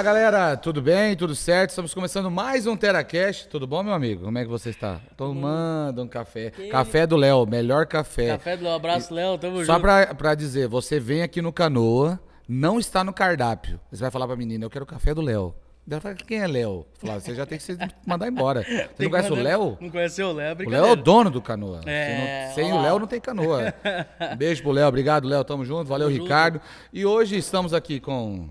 Fala galera, tudo bem? Tudo certo? Estamos começando mais um TeraCast. Tudo bom, meu amigo? Como é que você está? Tomando um café. Café do Léo, melhor café. Café do Léo, abraço, Léo, tamo Só junto. pra, pra dizer, você vem aqui no Canoa, não está no cardápio. Você vai falar pra menina, eu quero o café do Léo. Ela fala, quem é Léo? Você já tem que se mandar embora. Você Tem não que conhece o mandar- Léo? Não conheceu o Léo, é O. Léo é o dono do canoa. É, não- sem o. Léo não tem canoa. Um beijo pro Léo, obrigado, Léo. Tamo junto. Valeu, Tamo junto. Ricardo. E hoje estamos aqui com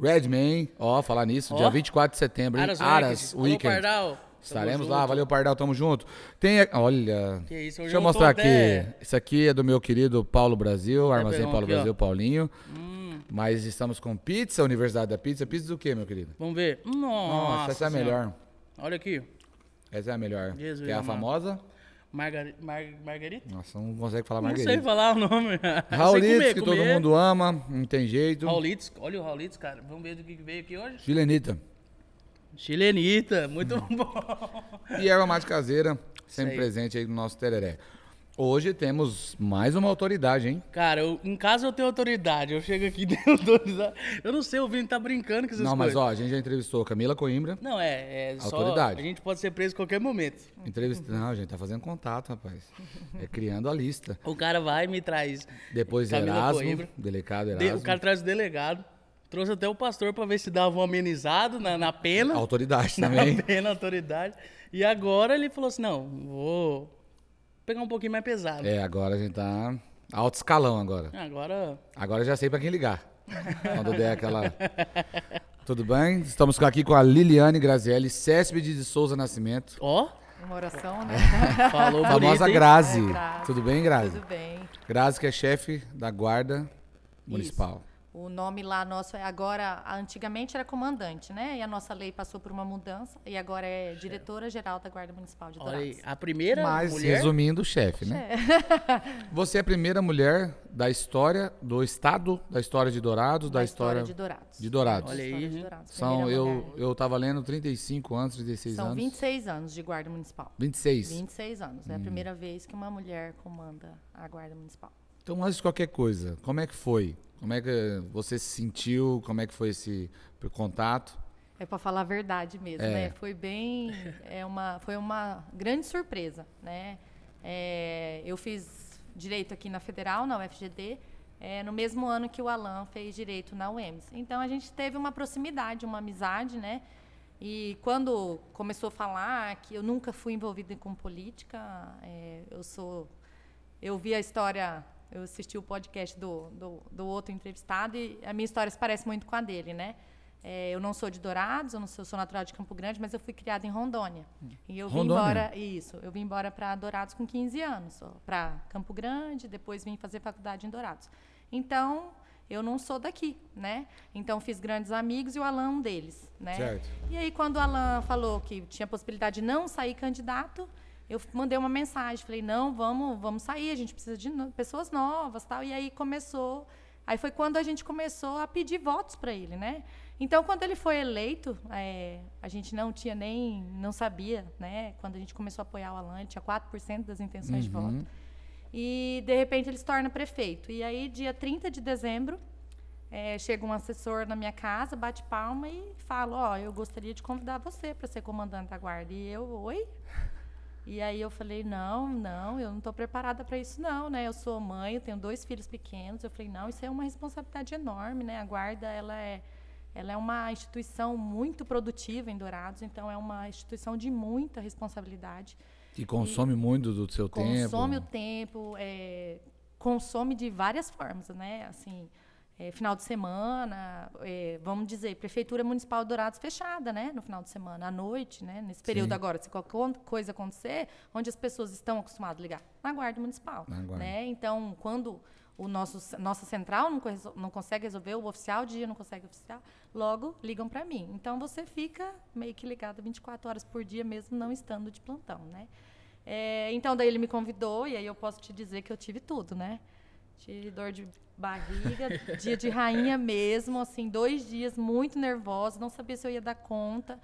Redman. Ó, falar nisso, Ó. dia 24 de setembro, hein? Aras, Aras Weekend. Pardal. Tamo Estaremos junto. lá, valeu, Pardal, tamo junto. Tem. Olha. Que isso, deixa eu mostrar aqui. até- Isso aqui é do meu querido Paulo Brasil, Armazém Paulo aqui, ó. Brasil, Paulinho. Hum, Mas estamos com pizza, Universidade da Pizza. Pizza do quê, meu querido? vamos ver. Nossa, Nossa, essa é a melhor. Olha aqui. Essa é a melhor. Jesus que é a amado. famosa. Margar... Mar... Margarita? Nossa, não consegue falar Não Margarida. sei falar o nome. Raulitos, que comer. todo mundo ama, não tem jeito. Raulitos, olha o Raulitos, cara. Vamos ver do que veio aqui hoje. Chilenita. Chilenita, muito bom. E erva mate caseira, sempre presente aí no nosso tereré. Hoje temos mais uma autoridade, hein? Cara, eu- em casa eu tenho autoridade. Eu chego aqui e tenho autoridade. Eu não sei, o Vini tá brincando com essas não, mas coisas. ó, a gente já entrevistou Camila Coimbra. Não, é, é só... Autoridade. A gente pode ser preso a qualquer momento. Entrevista... Não, a gente tá fazendo contato, rapaz. É criando a lista. O cara vai e me traz. Depois Camila Erasmo, Coimbra. delicado De- Erasmo. o cara traz o delegado. Trouxe até o pastor pra ver se dava um amenizado na, na pena. Autoridade Na também. pena, autoridade. E agora ele falou assim: não, vou pegar um pouquinho mais pesado. É, agora a gente tá alto escalão agora. Agora. Agora eu já sei pra quem ligar. Quando der aquela... Tudo bem? Estamos aqui com a Liliane Grazielli, Céspide de Souza Nascimento. Ó, Uma oração, né? falou Famosa bonito, hein? Grazi. É, Grazi. Tudo bem, Grazi? Tudo bem. Grazi, que é chefe da guarda municipal. O nome lá nosso é agora, antigamente era comandante, né? E a nossa lei passou por uma mudança e agora é diretora-geral da Guarda Municipal de Olha Dourados. aí, a primeira Mas, mulher. resumindo, chefe, né? Você é a primeira mulher da história do estado, da história de Dourados, da, Da história, de Dourados. de Dourados. Olha aí, História de? Dourados. São, eu, eu tava lendo 35 anos, 36 São anos. 26 anos de Guarda Municipal. 26. 26 anos. Hum. É a primeira vez que uma mulher comanda a Guarda Municipal. Então, antes de qualquer coisa, como é que foi? Como é que você se sentiu? Como é que foi esse contato? É para falar a verdade mesmo, É. né? Foi bem, é uma, foi uma grande surpresa, né? É, eu fiz direito aqui na Federal, na UFGD, é, no mesmo ano que o Alan fez direito na UEMS. Então a gente teve uma proximidade, uma amizade, né? E quando começou a falar que eu nunca fui envolvida com política, é, eu sou, eu vi a história, eu assisti o podcast do, do, do outro entrevistado e a minha história se parece muito com a dele, né? É, eu não sou de Dourados, eu não sou, eu sou natural de Campo Grande, mas eu fui criada em Rondônia. E eu vim Rondônia? embora, isso, eu vim embora para Dourados com 15 anos, para Campo Grande, depois vim fazer faculdade em Dourados. Então, eu não sou daqui, né? Então fiz grandes amigos e o Alan um deles, né? Certo. E aí quando o Alan falou que tinha possibilidade de não sair candidato, eu mandei uma mensagem, falei: "Não, vamos, vamos sair, a gente precisa de no- pessoas novas", tal. E aí começou Aí foi quando a gente começou a pedir votos para ele, né? Então, quando ele foi eleito, é, a gente não tinha nem, não sabia, né? Quando a gente começou a apoiar o Alan, ele tinha 4% das intenções de voto. E, de repente, ele se torna prefeito. E aí, dia 30 de dezembro, é, chega um assessor na minha casa, bate palma e fala: Ó, eu gostaria de convidar você para ser comandante da guarda. E eu, oi? E aí eu falei: Não, não, eu não estou preparada para isso, não, né? Eu sou mãe, eu tenho dois filhos pequenos. Eu falei: Não, isso é uma responsabilidade enorme, né? A guarda, ela é. Ela é uma instituição muito produtiva em Dourados, então é uma instituição de muita responsabilidade Que consome muito do seu consome tempo. o tempo, é, consome de várias formas, né? Assim, é, final de semana, é, vamos dizer, prefeitura municipal de Dourados fechada, né? No final de semana, à noite, né? Nesse período Sim. agora, se qualquer coisa acontecer, onde as pessoas estão acostumadas a ligar na guarda municipal, Na guarda. né? Então, quando o nosso nossa central não, não consegue resolver, o oficial de dia não consegue oficial, logo ligam para mim. Então você fica meio que ligado 24 horas por dia mesmo não estando de plantão, né? É, então daí ele me convidou e aí eu posso te dizer que eu tive tudo, né? Tive dor de barriga, dia de rainha mesmo, assim, dois dias muito nervosa, não sabia se eu ia dar conta.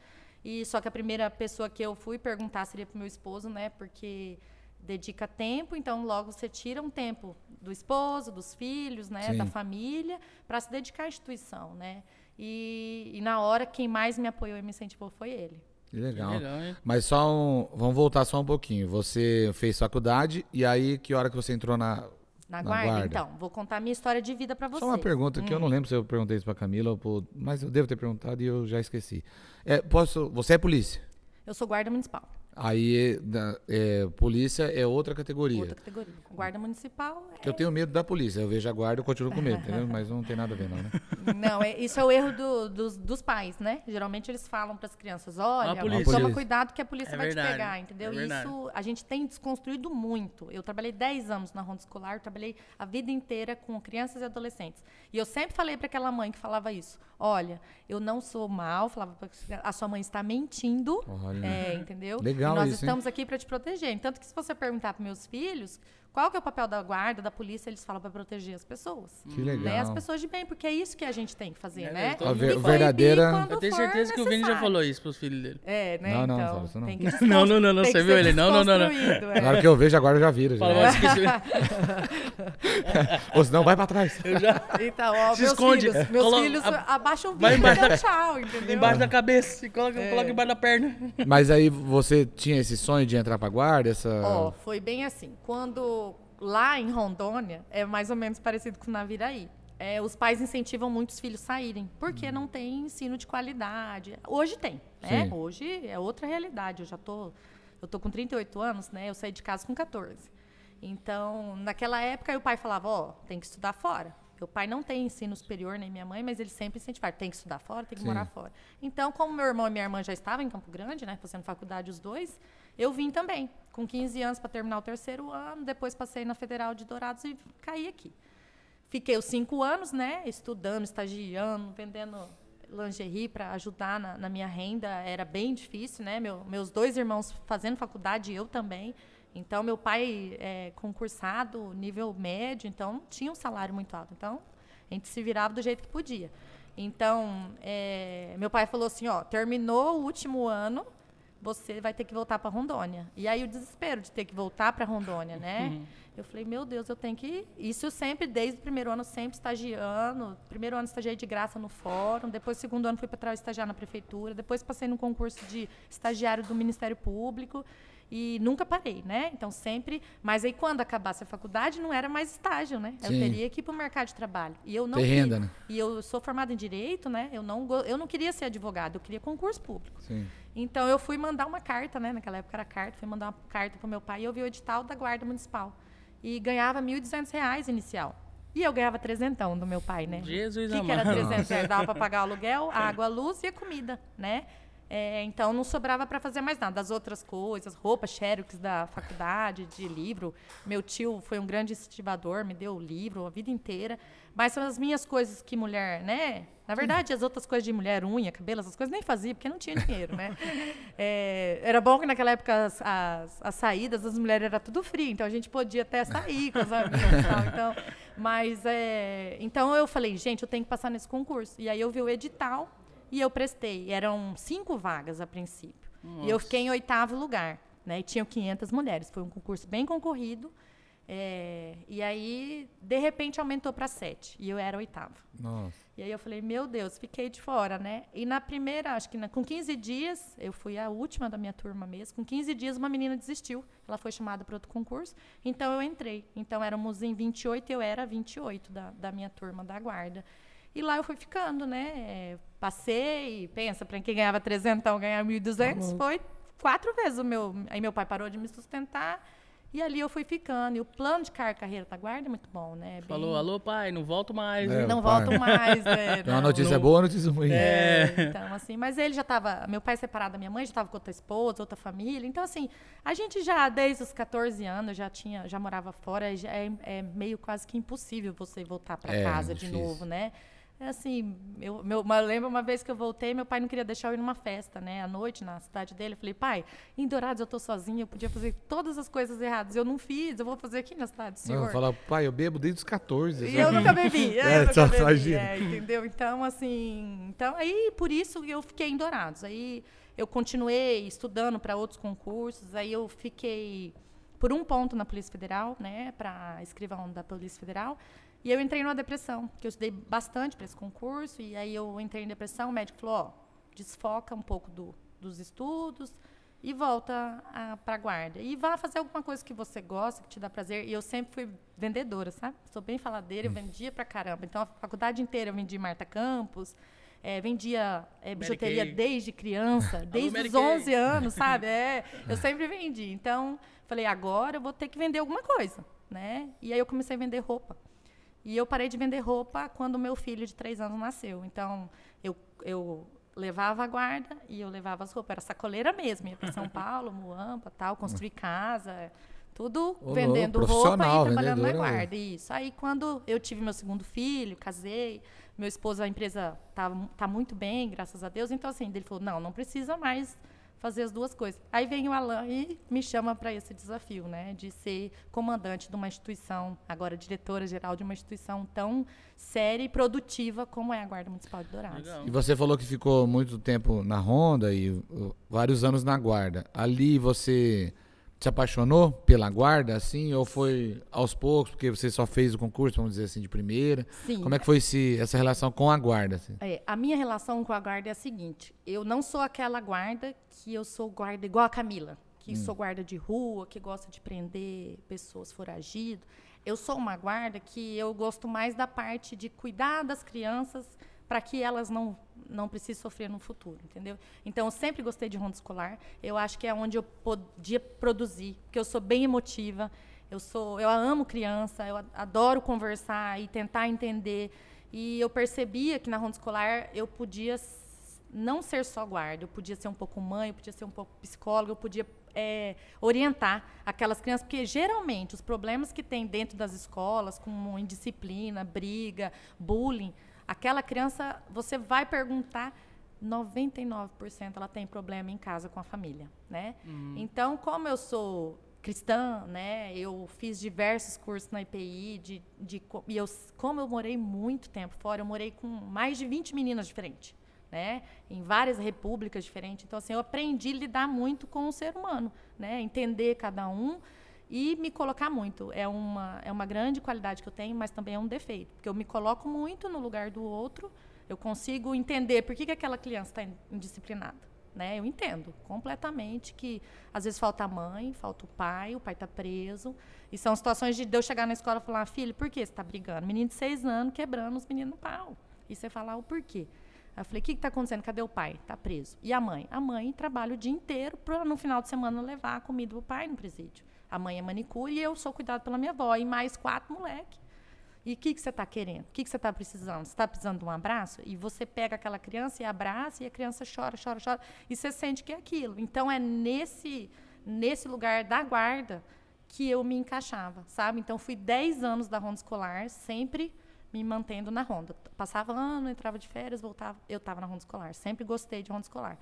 E só que a primeira pessoa que eu fui perguntar seria pro meu esposo, né? Porque dedica tempo, então logo você tira um tempo do esposo, dos filhos, né, Sim. da família, para se dedicar à instituição, né? E, e na hora, quem mais me apoiou e me incentivou foi ele. Que legal. Legal, hein? Mas só um. Vamos voltar só um pouquinho. Você fez faculdade e aí que hora que você entrou na. Na, guarda? guarda. Então, vou contar a minha história de vida pra você. Só uma pergunta que eu não lembro se eu perguntei isso pra Camila, ou pro- mas eu devo ter perguntado e eu já esqueci. É, posso, você é polícia. Eu sou guarda municipal. Aí, da- é, polícia é outra categoria. Outra categoria. Guarda municipal é Que eu tenho medo da polícia. Eu vejo a guarda e continuo com medo, entendeu? Mas não tem nada a ver, não, né? Não, é- isso é o erro do- dos, dos pais, né? Geralmente eles falam para as crianças: olha, A polícia. toma cuidado que a polícia É vai verdade, te pegar, entendeu? é isso a gente tem desconstruído muito. Eu trabalhei 10 anos na ronda escolar, trabalhei a vida inteira com crianças e adolescentes. E eu sempre falei para aquela mãe que falava isso: olha, eu não sou mal, falava pra, a sua mãe está mentindo. Olha. É, entendeu? Legal e nós isso, hein? estamos aqui para te proteger. Tanto que se você perguntar para meus filhos, qual que é o papel da guarda, da polícia, eles falam para proteger as pessoas. Que legal. Né? As pessoas de bem, porque é isso que a gente tem que fazer, É, né? A ver- verdadeira- Eu tenho certeza que o Vini já falou isso pros filhos dele. É, né? Não, não, não então, fala isso não. tem que Não, não, não, não, você viu ele? Não, não, não, não. é. Na hora que eu vejo, a guarda já vira. Já. Fala, "Ó, esqueci- Ou senão, vai pra trás. eu já. Então, ó, Se meus esconde. filhos, meus Coloca- filhos a- abaixam o vai vídeo e da- tchau, entendeu? Embaixo da cabeça, e coloca, É. coloca embaixo da perna. Mas aí você tinha esse sonho de entrar pra guarda? Essa... Ó, foi bem assim. Quando lá em Rondônia, é mais ou menos parecido com Naviraí. É, os pais incentivam muitos filhos saírem, porque não tem ensino de qualidade. Hoje tem, né? Hoje é outra realidade. Eu já tô, eu tô com 38 anos, né? Eu saí de casa com 14. Então, naquela época, o pai falava, ó, tem que estudar fora. Meu pai não tem ensino superior, nem minha mãe, mas eles sempre incentivaram, tem que estudar fora, tem que Sim. morar fora. Então, como meu irmão e minha irmã já estavam em Campo Grande, né, fazendo faculdade os dois, eu vim também, com 15 anos para terminar o terceiro ano, depois passei na Federal de Dourados e caí aqui. Fiquei os cinco anos, né, estudando, estagiando, vendendo lingerie para ajudar na, na minha renda. Era bem difícil, né? Meu- meus dois irmãos fazendo faculdade, eu também. Então, meu pai é concursado, nível médio, então tinha um salário muito alto. Então, a gente se virava do jeito que podia. Então, é, meu pai falou assim, ó, terminou o último ano, você vai ter que voltar para Rondônia. E aí o desespero de ter que voltar para Rondônia, né? Eu falei, meu Deus, eu tenho que ir. Isso eu sempre, desde o primeiro ano, sempre estagiando. Primeiro ano estagiei de graça no fórum, depois segundo ano fui para estagiar na prefeitura, depois passei no concurso de estagiário do Ministério Público e nunca parei, né? Então sempre, mas aí quando acabasse a faculdade não era mais estágio, né? Eu Sim. teria que ir para o mercado de trabalho. E eu não queria- renda, né? E eu sou formada em direito, né? Eu não eu não queria ser advogada, eu queria concurso público. Sim. Então eu fui mandar uma carta, né? Naquela época era carta, fui mandar uma carta pro meu pai e eu vi o edital da Guarda Municipal. E ganhava 1.200 reais inicial. E eu ganhava trezentão do meu pai, né? Jesus O que, que era amado. 300 reais? Dava para pagar o aluguel, a água, a luz e a comida, né? É, então não sobrava para fazer mais nada. Das outras coisas, roupa, xerox da faculdade, de livro. Meu tio foi um grande incentivador, me deu o livro a vida inteira. Mas são as minhas coisas que mulher, né? Na verdade, as outras coisas de mulher, unha, cabelo, essas coisas nem fazia, porque não tinha dinheiro, né? É, era bom que naquela época as, as, as saídas das mulheres era tudo frio, então a gente podia até sair com as amigas e tal. Então, mas é, então eu falei, gente, eu tenho que passar nesse concurso. E aí eu vi o edital e eu prestei. Eram cinco vagas a princípio. E eu fiquei em oitavo lugar, né? E tinham 500 mulheres. Foi um concurso bem concorrido. é, e aí, de repente, aumentou para sete. E eu era oitava. Nossa. E aí eu falei, meu Deus, fiquei de fora, né? E na primeira, acho que na- com 15 dias, eu fui a última da minha turma mesmo, com 15 dias uma menina desistiu. Ela foi chamada para outro concurso, então eu entrei. Então éramos em 28 e eu era 28 da, da minha turma da guarda. E lá eu fui ficando, né? É, passei, pensa, para quem ganhava 300, ganhar 1.200, foi quatro vezes o meu. Aí meu pai parou de me sustentar. E ali eu fui ficando. E o plano de car- carreira da guarda é muito bom, né? Bem- Falou, alô pai, não volto mais. É, não pai. volto mais. É, uma não. notícia não- boa, uma notícia ruim. É, então, assim, mas ele já estava. Meu pai separado da minha mãe, já estava com outra esposa, outra família. Então, assim, a gente já, desde os 14 anos, já tinha, já morava fora, já é, é meio quase que impossível você voltar para É, casa de difícil. novo, né? É assim, eu, meu, eu lembro uma vez que eu voltei, meu pai não queria deixar eu ir numa festa, né? À noite, na cidade dele. Eu falei, pai, em Dourados eu tô sozinha, eu podia fazer todas as coisas erradas. Eu não fiz, eu vou fazer aqui na cidade do Não, senhor. falar, pai, eu bebo desde os 14. E eu nunca bebi. É, É, eu só nunca bebi, imagina. é, entendeu? Então, assim. Então, aí, por isso eu fiquei em Dourados. Aí eu continuei estudando para outros concursos. Aí eu fiquei por um ponto na Polícia Federal, né? Para escrivão da Polícia Federal. E eu entrei numa depressão, porque eu estudei bastante para esse concurso, e aí eu entrei em depressão, o médico falou, ó, desfoca um pouco do, dos estudos e volta para a guarda. E vá fazer alguma coisa que você gosta, que te dá prazer. E eu sempre fui vendedora, sabe? Sou bem faladeira, eu Hum. vendia pra caramba. Então, a faculdade inteira eu vendia Marta Campos, é, vendia é, bijuteria desde criança, desde os Kay. 11 anos, sabe? É, eu sempre vendi. Então, falei, agora eu vou ter que vender alguma coisa, né? E aí eu comecei a vender roupa. E eu parei de vender roupa quando meu filho de três anos nasceu. Então, eu, eu levava a guarda e eu levava as roupas. Era sacoleira mesmo. Ia para São Paulo, Muamba, tal, construir casa. Tudo Ô, vendendo roupa e trabalhando na guarda. Isso. Aí, quando eu tive meu segundo filho, casei, meu esposo, a empresa tá, tá muito bem, graças a Deus. Então, assim, ele falou, não, não precisa mais fazer as duas coisas. Aí vem o Alan e me chama para esse desafio, né, de ser comandante de uma instituição, agora diretora-geral de uma instituição tão séria e produtiva como é a Guarda Municipal de Dourados. Legal. E você falou que ficou muito tempo na Honda e uh, vários anos na guarda. Ali você se apaixonou pela guarda, assim, ou foi aos poucos, porque você só fez o concurso, vamos dizer assim, de primeira? Sim. Como é que foi esse, essa relação com a guarda? assim? É, a minha relação com a guarda é a seguinte: eu não sou aquela guarda que eu sou guarda igual a Camila, que sou guarda de rua, que gosta de prender pessoas foragidas. Eu sou uma guarda que eu gosto mais da parte de cuidar das crianças para que elas não não precisem sofrer no futuro, entendeu? Então eu sempre gostei de ronda escolar. Eu acho que é onde eu podia produzir, porque eu sou bem emotiva. Eu sou, eu amo criança, eu adoro conversar e tentar entender. E eu percebia que na ronda escolar eu podia não ser só guarda, eu podia ser um pouco mãe, eu podia ser um pouco psicóloga, eu podia é, orientar aquelas crianças, porque geralmente os problemas que tem dentro das escolas, como indisciplina, briga, bullying, aquela criança, você vai perguntar, 99% ela tem problema em casa com a família, né? Então, como eu sou cristã, né? Eu fiz diversos cursos na IPI, de, de, e eu, como eu morei muito tempo fora, eu morei com mais de 20 meninas diferentes, né? Em várias repúblicas diferentes. Então, assim, eu aprendi a lidar muito com o ser humano, né? Entender cada um e me colocar muito. É uma, é uma grande qualidade que eu tenho, mas também é um defeito, porque eu me coloco muito no lugar do outro, eu consigo entender por que, que aquela criança está indisciplinada. Né? Eu entendo completamente que às vezes falta a mãe, falta o pai, o pai está preso. E são situações de eu chegar na escola e falar, filho, por que você está brigando? Menino de seis anos quebrando os meninos no pau. E você falar o porquê. Eu falei, o que está acontecendo? Cadê o pai? Está preso. E a mãe? A mãe trabalha o dia inteiro para no final de semana levar a comida para o pai no presídio. A mãe é manicure e eu sou cuidado pela minha avó. E mais quatro moleque. E o que, que você está querendo? O que, que você está precisando? Você está precisando de um abraço? E você pega aquela criança e abraça e a criança chora, chora, chora. E você sente que é aquilo. Então, é nesse, nesse lugar da guarda que eu me encaixava, sabe? Então, fui 10 anos da ronda escolar, sempre me mantendo na ronda. Passava ano, entrava de férias, voltava, eu estava na ronda escolar. Sempre gostei de ronda escolar.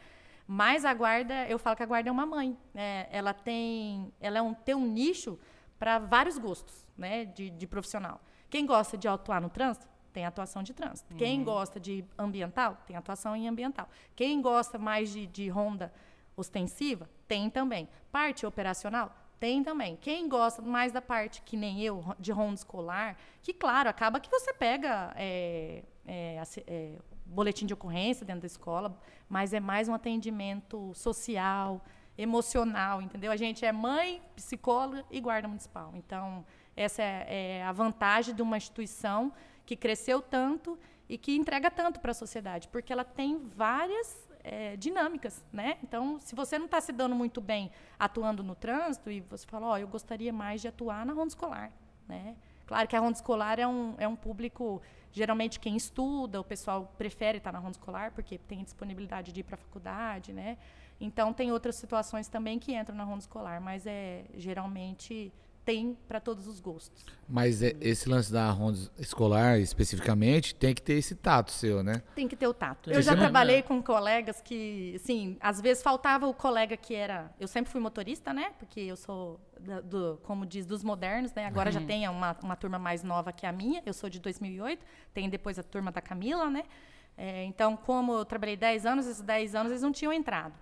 Mas a guarda, eu falo que a guarda é uma mãe. né? ela tem, ela é um, tem um nicho para vários gostos, né, de, de profissional. Quem gosta de atuar no trânsito tem atuação de trânsito. Quem gosta de ambiental tem atuação em ambiental. Quem gosta mais de, de ronda ostensiva tem também. Parte operacional tem também. Quem gosta mais da parte que nem eu de ronda escolar, que claro acaba que você pega é, é, é, boletim de ocorrência dentro da escola, mas é mais um atendimento social, emocional, entendeu? A gente é mãe, psicóloga e guarda municipal. Então, essa é, é a vantagem de uma instituição que cresceu tanto e que entrega tanto para a sociedade, porque ela tem várias é, dinâmicas, né? Então, se você não está se dando muito bem atuando no trânsito e você fala, ó, eu gostaria mais de atuar na ronda escolar, né? Claro que a ronda escolar é um, é um público, geralmente quem estuda, o pessoal prefere estar na ronda escolar porque tem disponibilidade de ir para a faculdade, né? Então tem outras situações também que entram na ronda escolar, mas é geralmente tem para todos os gostos. Mas é- esse lance da ronda escolar, especificamente, tem que ter esse tato seu, né? Tem que ter o tato. Eu já não- trabalhei com colegas que, assim, às vezes faltava o colega que era. Eu sempre fui motorista, né? Porque eu sou, da- do, como diz, dos modernos, né? Agora já tem uma, uma turma mais nova que a minha. Eu sou de 2008. Tem depois a turma da Camila, né? É, então, como eu trabalhei 10 anos, esses 10 anos eles não tinham entrado.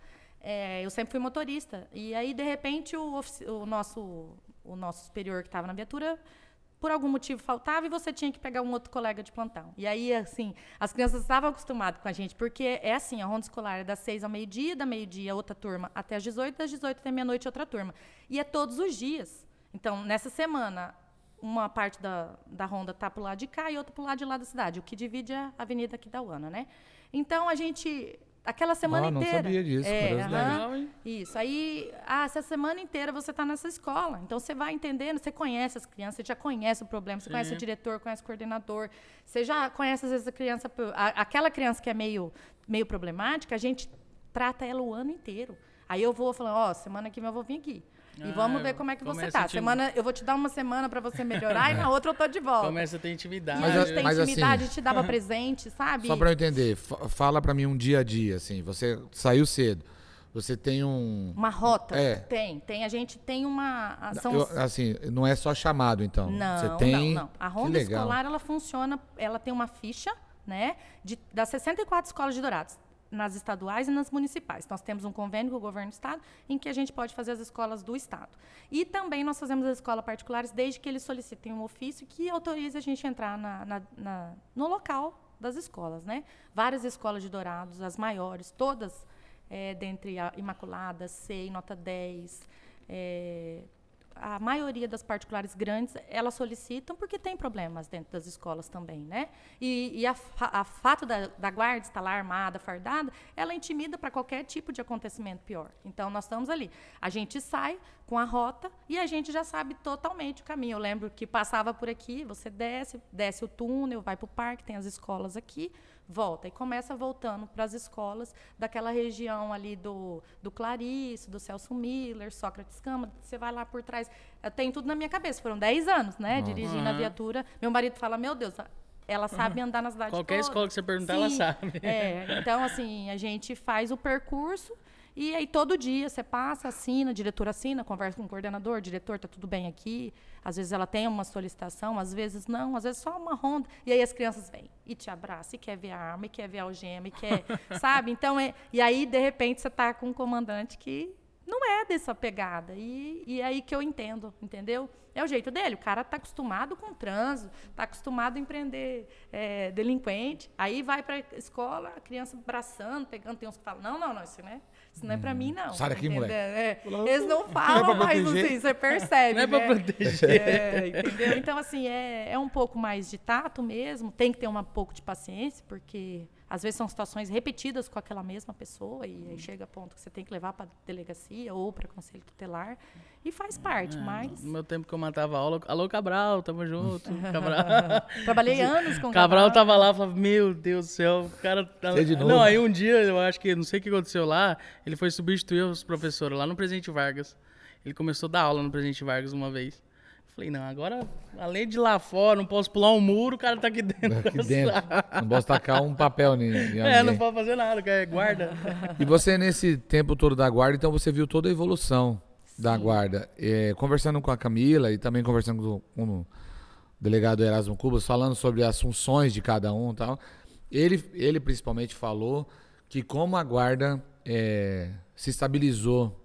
É, eu sempre fui motorista. E aí, de repente, o, o nosso, o nosso superior que estava na viatura por algum motivo faltava e você tinha que pegar um outro colega de plantão. E aí, assim, as crianças estavam acostumadas com a gente, porque é assim, a ronda escolar é das seis ao meio-dia, da meio-dia outra turma até as 18, das 18 até meia-noite outra turma. E é todos os dias. Então, nessa semana, uma parte da, da ronda está para o lado de cá e outra para o lado de lá da cidade, o que divide a avenida aqui da UANA, né? Então, a gente aquela semana Ah, não inteira. sabia disso, É, aham. Isso. Aí, ah, essa semana inteira você está nessa escola. Então você vai entendendo, você conhece as crianças, você já conhece o problema, você Sim. conhece o diretor, conhece o coordenador, você já conhece às vezes a criança, a- aquela criança que é meio, meio problemática, a gente trata ela o ano inteiro. Aí eu vou falando, ó, semana que vem eu vou vir aqui. E Ah, vamos ver como é que você tá. te- Semana, eu vou te dar uma semana para você melhorar e na outra eu tô de volta. Começa a ter intimidade. E Mas a gente tem mas assim- intimidade, te dava presente, sabe? Só para eu entender, fa- fala para mim um dia a dia, assim. Você saiu cedo, você tem um. Uma rota? É. Tem, tem. A gente tem uma. Eu- assim, não é só chamado, então. Não, você tem. não, não. A ronda escolar, ela funciona, ela tem uma ficha, né, de, das 64 escolas de Dourados, nas estaduais e nas municipais. Nós temos um convênio com o governo do estado, em que a gente pode fazer as escolas do estado. E também nós fazemos as escolas particulares, desde que eles solicitem um ofício que autorize a gente entrar na, na- na- no local das escolas, né? Várias escolas de Dourados, as maiores, todas, é, dentre a Imaculada, SEI, Nota 10, é, a maioria das particulares grandes, elas solicitam porque tem problemas dentro das escolas também, né? E, e a, a fato da, da guarda estar lá armada, fardada, ela intimida para qualquer tipo de acontecimento pior. Então, nós estamos ali. A gente sai com a rota e a gente já sabe totalmente o caminho. Eu lembro que passava por aqui, você desce, desce o túnel, vai para o parque, tem as escolas aqui, volta. E começa voltando para as escolas daquela região ali do, do Clarice, do Celso Miller, Sócrates Câmara. Você vai lá por trás. Eu tenho tudo na minha cabeça. Foram 10 anos, né? Dirigindo a Aham. viatura. Meu marido fala, meu Deus, ela sabe andar na cidade Qualquer toda. escola que você perguntar, ela Sim, sabe. É, então, assim, a gente faz o percurso e aí todo dia você passa, assina, a diretora assina, conversa com o coordenador, diretor, tá tudo bem aqui. Às vezes ela tem uma solicitação, às vezes não, às vezes só uma ronda. E aí as crianças vêm e te abraçam, e quer ver a arma, e quer ver a algema, e quer, sabe? Então, é, e aí, de repente, você tá com um comandante que não é dessa pegada. E, e é aí que eu entendo, entendeu? É o jeito dele. O cara tá acostumado com trânsito, tá acostumado a empreender é, delinquente. Aí vai pra escola, a criança abraçando, pegando. Tem uns que falam: não, não, não, isso não é, isso não é pra mim, não. Sai daqui, Entendeu? moleque. É, eles não falam, pra mas proteger. assim, você percebe. Não é pra né? proteger. É, entendeu? Então, assim, é, é um pouco mais de tato mesmo. Tem que ter um pouco de paciência, porque às vezes são situações repetidas com aquela mesma pessoa e aí chega a ponto que você tem que levar para delegacia ou para conselho tutelar. E faz parte, mas. No meu tempo que eu matava aula, alô Cabral, tamo junto. Cabral. Trabalhei anos com Cabral tava lá, falava, meu Deus do céu, o cara tá... Você de novo? Não, aí um dia, eu acho que, não sei o que aconteceu lá, ele foi substituir os professores lá no Presidente Vargas. Ele começou a dar aula no Presidente Vargas uma vez. Falei, não, agora, além de lá fora, não posso pular um muro, o cara tá aqui dentro. Aqui dentro. Não posso tacar um papel em, em É, não pode fazer nada, é guarda. E você, nesse tempo todo da guarda, então você viu toda a evolução da guarda. É, conversando com a Camila e também conversando com, o delegado Erasmo Cubas, falando sobre as funções de cada um e tal. Ele, ele principalmente falou que como a guarda é, se estabilizou,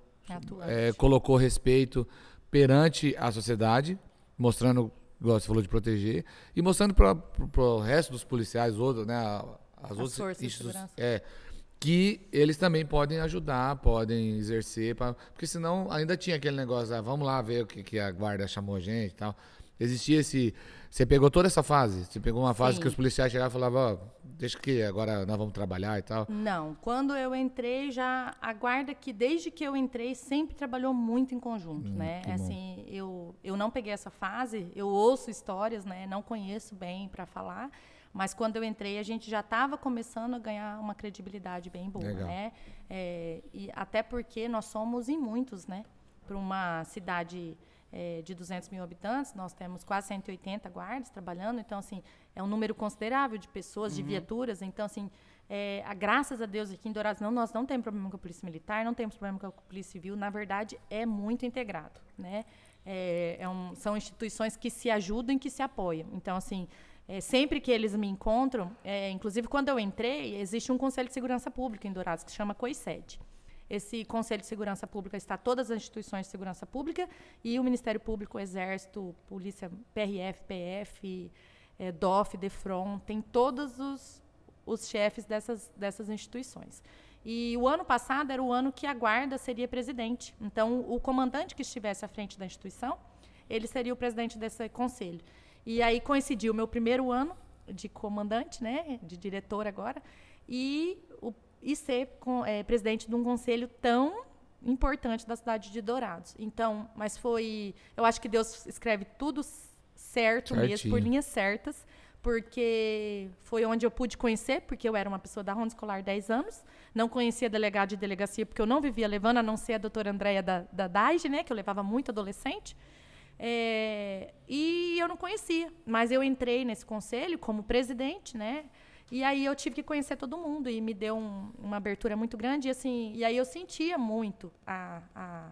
é, colocou respeito perante a sociedade, mostrando, igual você falou, de proteger, e mostrando para o resto dos policiais, outros, né, as, outras forças de institui- segurança. é, que eles também podem ajudar, podem exercer, pra- porque senão ainda tinha aquele negócio, ah, vamos lá ver o que, que a guarda chamou a gente e tal. Existia esse. Você pegou toda essa fase? Você pegou uma fase Sim. que os policiais chegavam e falavam, ó, deixa que agora nós vamos trabalhar e tal. Não, quando eu entrei já a guarda que desde que eu entrei sempre trabalhou muito em conjunto, né? que bom. Assim, eu eu não peguei essa fase, eu ouço histórias, né? Não conheço bem para falar, mas quando eu entrei a gente já estava começando a ganhar uma credibilidade bem boa, Legal. né? É, e até porque nós somos em muitos, né? Para uma cidade é, de 200 mil habitantes, nós temos quase 180 guardas trabalhando, então, assim, é um número considerável de pessoas, de viaturas, então, assim, é, a- graças a Deus aqui em Dourados, não, nós não temos problema com a Polícia Militar, não temos problema com a Polícia Civil, na verdade, é muito integrado, né? É, é um- são instituições que se ajudam e que se apoiam. Então, assim, é, sempre que eles me encontram, é, inclusive quando eu entrei, existe um Conselho de Segurança Pública em Dourados que chama COICED. Esse Conselho de Segurança Pública está todas as instituições de segurança pública e o Ministério Público, Exército, Polícia, PRF, PF, é, DOF, DEFRON, tem todos os, os chefes dessas, dessas instituições. E o ano passado era o ano que a guarda seria presidente. Então, o comandante que estivesse à frente da instituição, ele seria o presidente desse conselho. E aí coincidiu o meu primeiro ano de comandante, né, de diretor agora, e, o, e ser com, é, presidente de um conselho tão importante da cidade de Dourados. Então, mas foi, eu acho que Deus escreve tudo certo Certinho. mesmo, por linhas certas, porque foi onde eu pude conhecer, porque eu era uma pessoa da Ronda Escolar 10 anos, não conhecia delegado de delegacia, porque eu não vivia levando, a não ser a doutora Andréia da, da DAIGE, né, que eu levava muito adolescente, é, e eu não conhecia, mas eu entrei nesse conselho como presidente, né? E aí eu tive que conhecer todo mundo e me deu um, uma abertura muito grande. E, assim, e aí eu sentia muito a, a,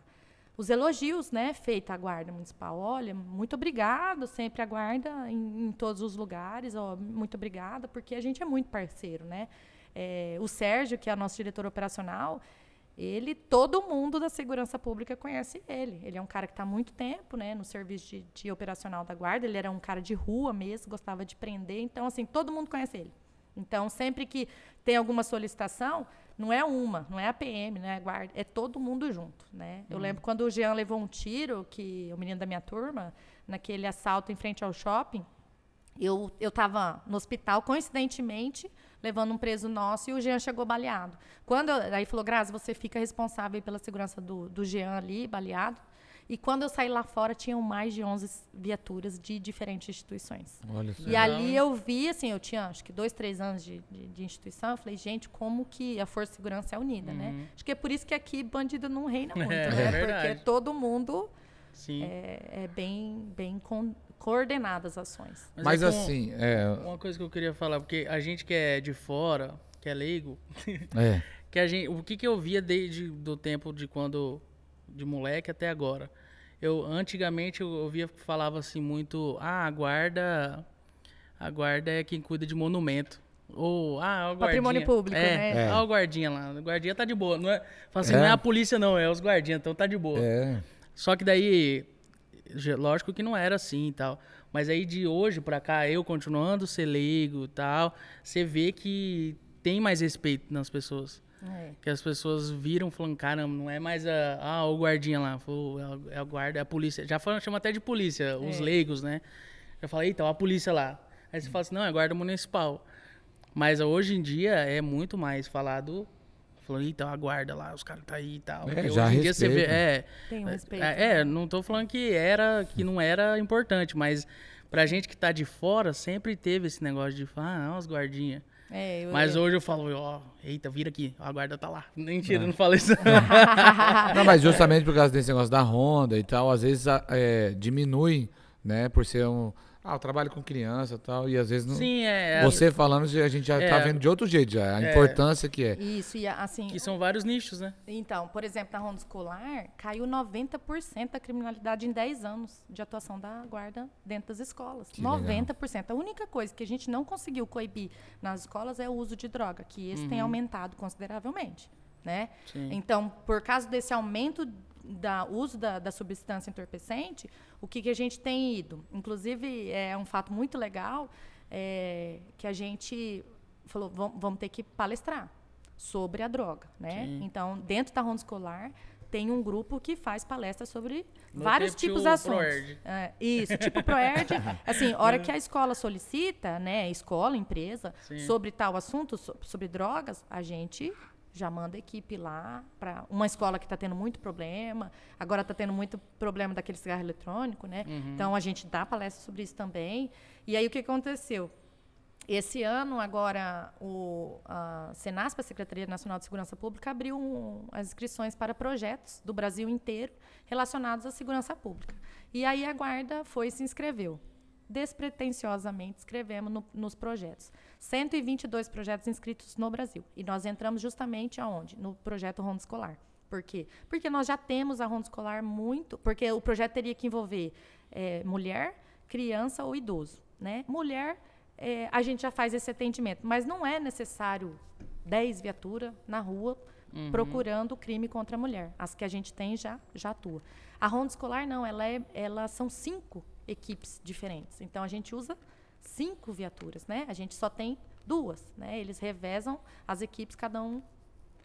os elogios né, feitos à Guarda Municipal. Olha, muito obrigado sempre à Guarda em, em todos os lugares. Ó, muito obrigada, porque a gente é muito parceiro. Né? É, o Sérgio, que é nosso diretor operacional, ele, todo mundo da segurança pública conhece ele. Ele é um cara que está há muito tempo, né, no serviço de, de, operacional da guarda. Ele era um cara de rua mesmo, gostava de prender. Então, assim, todo mundo conhece ele. Então, sempre que tem alguma solicitação, não é uma, não é a PM, não é a guarda, é todo mundo junto, né? Eu hum. lembro quando o Jean levou um tiro, que o menino da minha turma, naquele assalto em frente ao shopping, eu eu estava no hospital, coincidentemente, levando um preso nosso e o Jean chegou baleado. Quando eu, aí falou, Grazi, você fica responsável pela segurança do, do Jean ali, baleado. E quando eu saí lá fora, tinham mais de 11 viaturas de diferentes instituições. Olha e ali eu vi, assim, eu tinha acho que dois, três anos de, de, de instituição. Eu falei, gente, como que a Força de Segurança é unida, né? uhum. né? Acho que é por isso que aqui bandido não reina muito, é, né? É Porque todo mundo é, é, bem, bem con coordenadas as ações. Mas, Mas é assim, é... uma coisa que eu queria falar, porque a gente que é de fora, que é leigo, é. que a gente, o que, que eu via desde do tempo de quando de moleque até agora. Eu antigamente eu ouvia falava assim muito, ah, a guarda a guarda é quem cuida de monumento. Ou, ah, o. Patrimônio público, é, né? É. Ah, o guardinha lá. O guardinha tá de boa. Não é, fala assim, é. não é a polícia não, é os guardinhas, então tá de boa. É. Só que daí lógico que não era assim e tal. Mas aí de hoje para cá, eu continuando ser leigo e tal, você vê que tem mais respeito nas pessoas. É. Que as pessoas viram falando, caramba, não é mais a, ah, o guardinha lá, é, é a guarda, é a polícia. Já falam, chama até de polícia, é. os leigos, né? Já fala, eita, a polícia lá. Aí você fala assim, não, é guarda municipal. Mas hoje em dia é muito mais falado Falou, então a guarda lá, os caras tá aí e tal. É, já hoje em dia você vê. É, Tem um respeito. É, é, não tô falando que era, que não era importante, mas pra gente que tá de fora, sempre teve esse negócio de falar, ah, os guardinhas. É, eu, mas eu... hoje eu falo, ó, eita, vira aqui, a guarda tá lá. Mentira, não, não falei isso. não, mas justamente por causa desse negócio da Honda e tal, às vezes é, diminui, né, por ser um ah, eu trabalho com criança e tal, e às vezes não. Sim, é. Você falando, a gente já tá é, tá vendo de outro jeito já, a é, importância que é. Isso, e assim. Que são vários nichos, né? Então, por exemplo, na ronda escolar, caiu 90% da criminalidade em 10 anos de atuação da guarda dentro das escolas. Que 90%. Legal. A única coisa que a gente não conseguiu coibir nas escolas é o uso de droga, que esse uhum. tem aumentado consideravelmente. Né? Então, por causa desse aumento da uso da, da substância entorpecente, o que, que a gente tem ido? Inclusive, é um fato muito legal é, que a gente falou, vamos, vamos ter que palestrar sobre a droga, né? Sim. Então, dentro da ronda escolar, tem um grupo que faz palestra sobre no vários tipos de assuntos. É, isso, tipo ProErd. assim, hora que a escola solicita, né, escola, empresa, Sim. sobre tal assunto, sobre drogas, a gente já manda equipe lá para uma escola que está tendo muito problema, agora está tendo muito problema daquele cigarro eletrônico, né? Uhum. Então a gente dá palestra sobre isso também. E aí o que aconteceu? Esse ano, agora, o a Senasp, a Secretaria Nacional de Segurança Pública, abriu um, as inscrições para projetos do Brasil inteiro relacionados à segurança pública. E aí a Guarda foi e se inscreveu despretensiosamente escrevemos no, nos projetos. 122 projetos inscritos no Brasil. E nós entramos justamente aonde? No projeto Ronda Escolar. Por quê? Porque nós já temos a Ronda Escolar muito. Porque o projeto teria que envolver é, mulher, criança ou idoso. Né? Mulher, é, a gente já faz esse atendimento. Mas não é necessário 10 viaturas na rua procurando crime contra a mulher. As que a gente tem já, já atua. A ronda escolar não, ela é, ela são cinco equipes diferentes. Então a gente usa cinco viaturas, né? A gente só tem duas, né? Eles revezam as equipes, cada um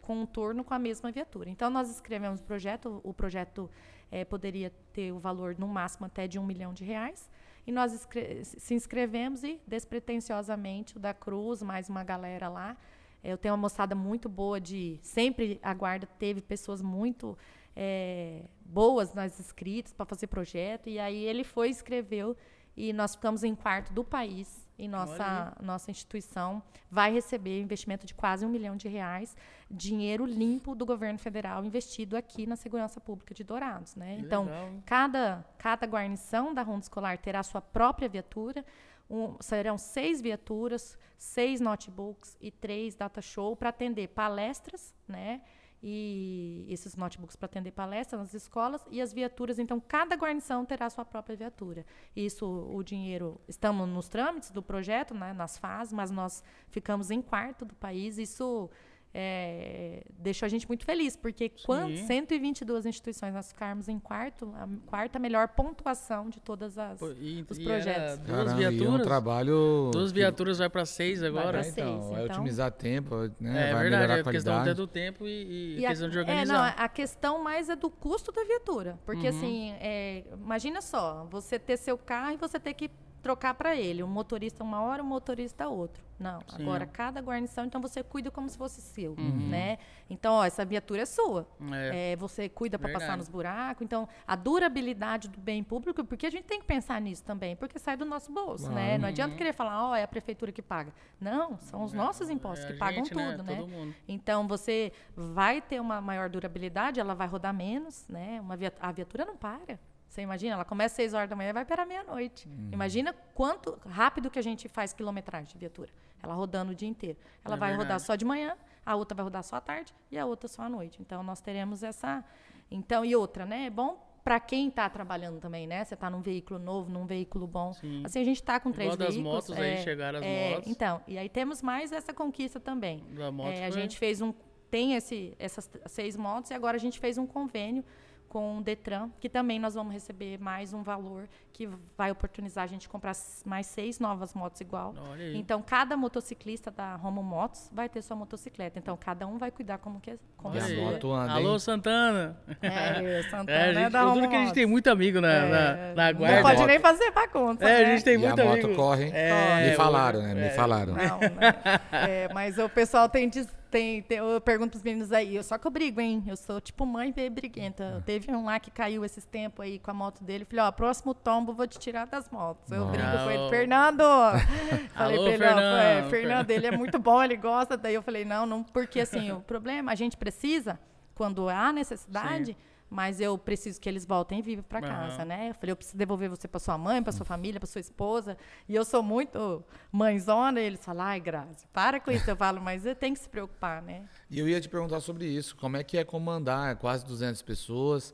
com um turno com a mesma viatura. Então nós escrevemos o projeto, o projeto eh, poderia ter o valor no máximo até de um milhão de reais. E nós se inscrevemos e, despretensiosamente, o da Cruz, mais uma galera lá. Eu tenho uma moçada muito boa de. Sempre a guarda teve pessoas muito eh, boas nas inscritas para fazer projeto. E aí ele foi, escreveu, e nós ficamos em quarto do país. E nossa, nossa instituição vai receber investimento de quase um milhão de reais, dinheiro limpo do governo federal investido aqui na segurança pública de Dourados. Né? Que Então, legal? Cada, cada guarnição da ronda escolar terá sua própria viatura. Um- serão seis viaturas, seis notebooks e três data show para atender palestras, né? E esses notebooks para atender palestras nas escolas e as viaturas. Então, cada guarnição terá sua própria viatura. Isso, o dinheiro, estamos nos trâmites do projeto, né, nas fases, mas nós ficamos em quarto do país. Isso é, deixou a gente muito feliz, porque quando Sim. 122 instituições nós ficarmos em quarto, a quarta melhor pontuação de todas as. Pô, e, os e projetos. duas Caramba, e é um viaturas. trabalho. Duas que- viaturas vai para seis Vai agora. É, seis, então, é então. otimizar tempo, né? É vai verdade, melhorar é a questão até qualidade. do tempo e, e E a- questão de É, não, organizar. a questão mais é do custo da viatura. Porque, Uhum. assim, é, imagina só, você ter seu carro e você ter que trocar para ele. Um motorista uma hora, um motorista outra. Não, Sim. agora cada guarnição, então você cuida como se fosse seu, Uhum. né? Então, ó, essa viatura é sua. É. É, você cuida para passar nos buracos. Então, a durabilidade do bem público, porque a gente tem que pensar nisso também, porque sai do nosso bolso, né? Não adianta querer falar, ó, é a prefeitura que paga. Não, são os nossos impostos É a que pagam gente, né? tudo, né? Então, você vai ter uma maior durabilidade, ela vai rodar menos, né? Uma via- a viatura não para. Você imagina, ela começa às 6 horas da manhã e vai para meia-noite. Uhum. Imagina quanto rápido que a gente faz quilometragem de viatura. Ela rodando o dia inteiro. Ela É vai rodar verdade. só de manhã, a outra vai rodar só à tarde e a outra só à noite. Então, nós teremos essa... Então, e outra, né? É bom para quem está trabalhando também, né? Você está num veículo novo, num veículo bom. Sim. Assim, a gente está com três Igual das veículos. motos aí, chegaram as motos. Então, e aí temos mais essa conquista também. Da moto É, a gente fez um tem esse, essas seis motos e agora a gente fez um convênio com o Detran, que também nós vamos receber mais um valor que vai oportunizar a gente comprar mais seis novas motos igual. Então, cada motociclista da Romo Motos vai ter sua motocicleta. Então, cada um vai cuidar como que como E é a sua. aí. moto anda, Alô? Santana. É, Santana É, a é gente, da eu Romo que a gente tem muito amigo na, É, na, na Não guarda. pode moto- nem fazer bagunça, É, a né? gente tem E muito a moto amigo. corre? É, Me falaram, né? é. Me falaram. Não, né? É, mas o pessoal tem, tem, tem- Eu pergunto pros meninos aí, eu só que eu brigo, hein? Eu sou tipo mãe bem briguenta. Teve um lá que caiu esses tempos aí com a moto dele. Falei, ó, próximo tombo vou te tirar das motos. Eu Nossa. brinco com ele, Não. Fernando! falei Alô, pra ele, ó, é, Fernando. Fernando, ele é muito bom, ele gosta. Daí eu falei, não, não, porque assim, o problema, a gente precisa, quando há necessidade. Mas eu preciso que eles voltem vivos para casa, né? Eu falei, eu preciso devolver você para sua mãe, para sua família, para sua esposa. E eu sou muito mãezona. E eles falam, ai, Grazi, para com isso. Eu falo, mas você tem que se preocupar, né? E eu ia te perguntar sobre isso. Como é que é comandar quase 200 pessoas?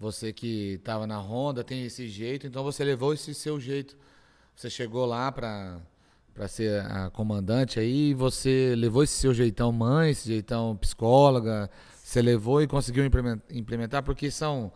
Você que estava na Honda tem esse jeito, então você levou esse seu jeito. Você chegou lá para para ser a comandante aí, você levou esse seu jeitão mãe, esse jeitão psicóloga, você levou e conseguiu implemen- implementar, porque são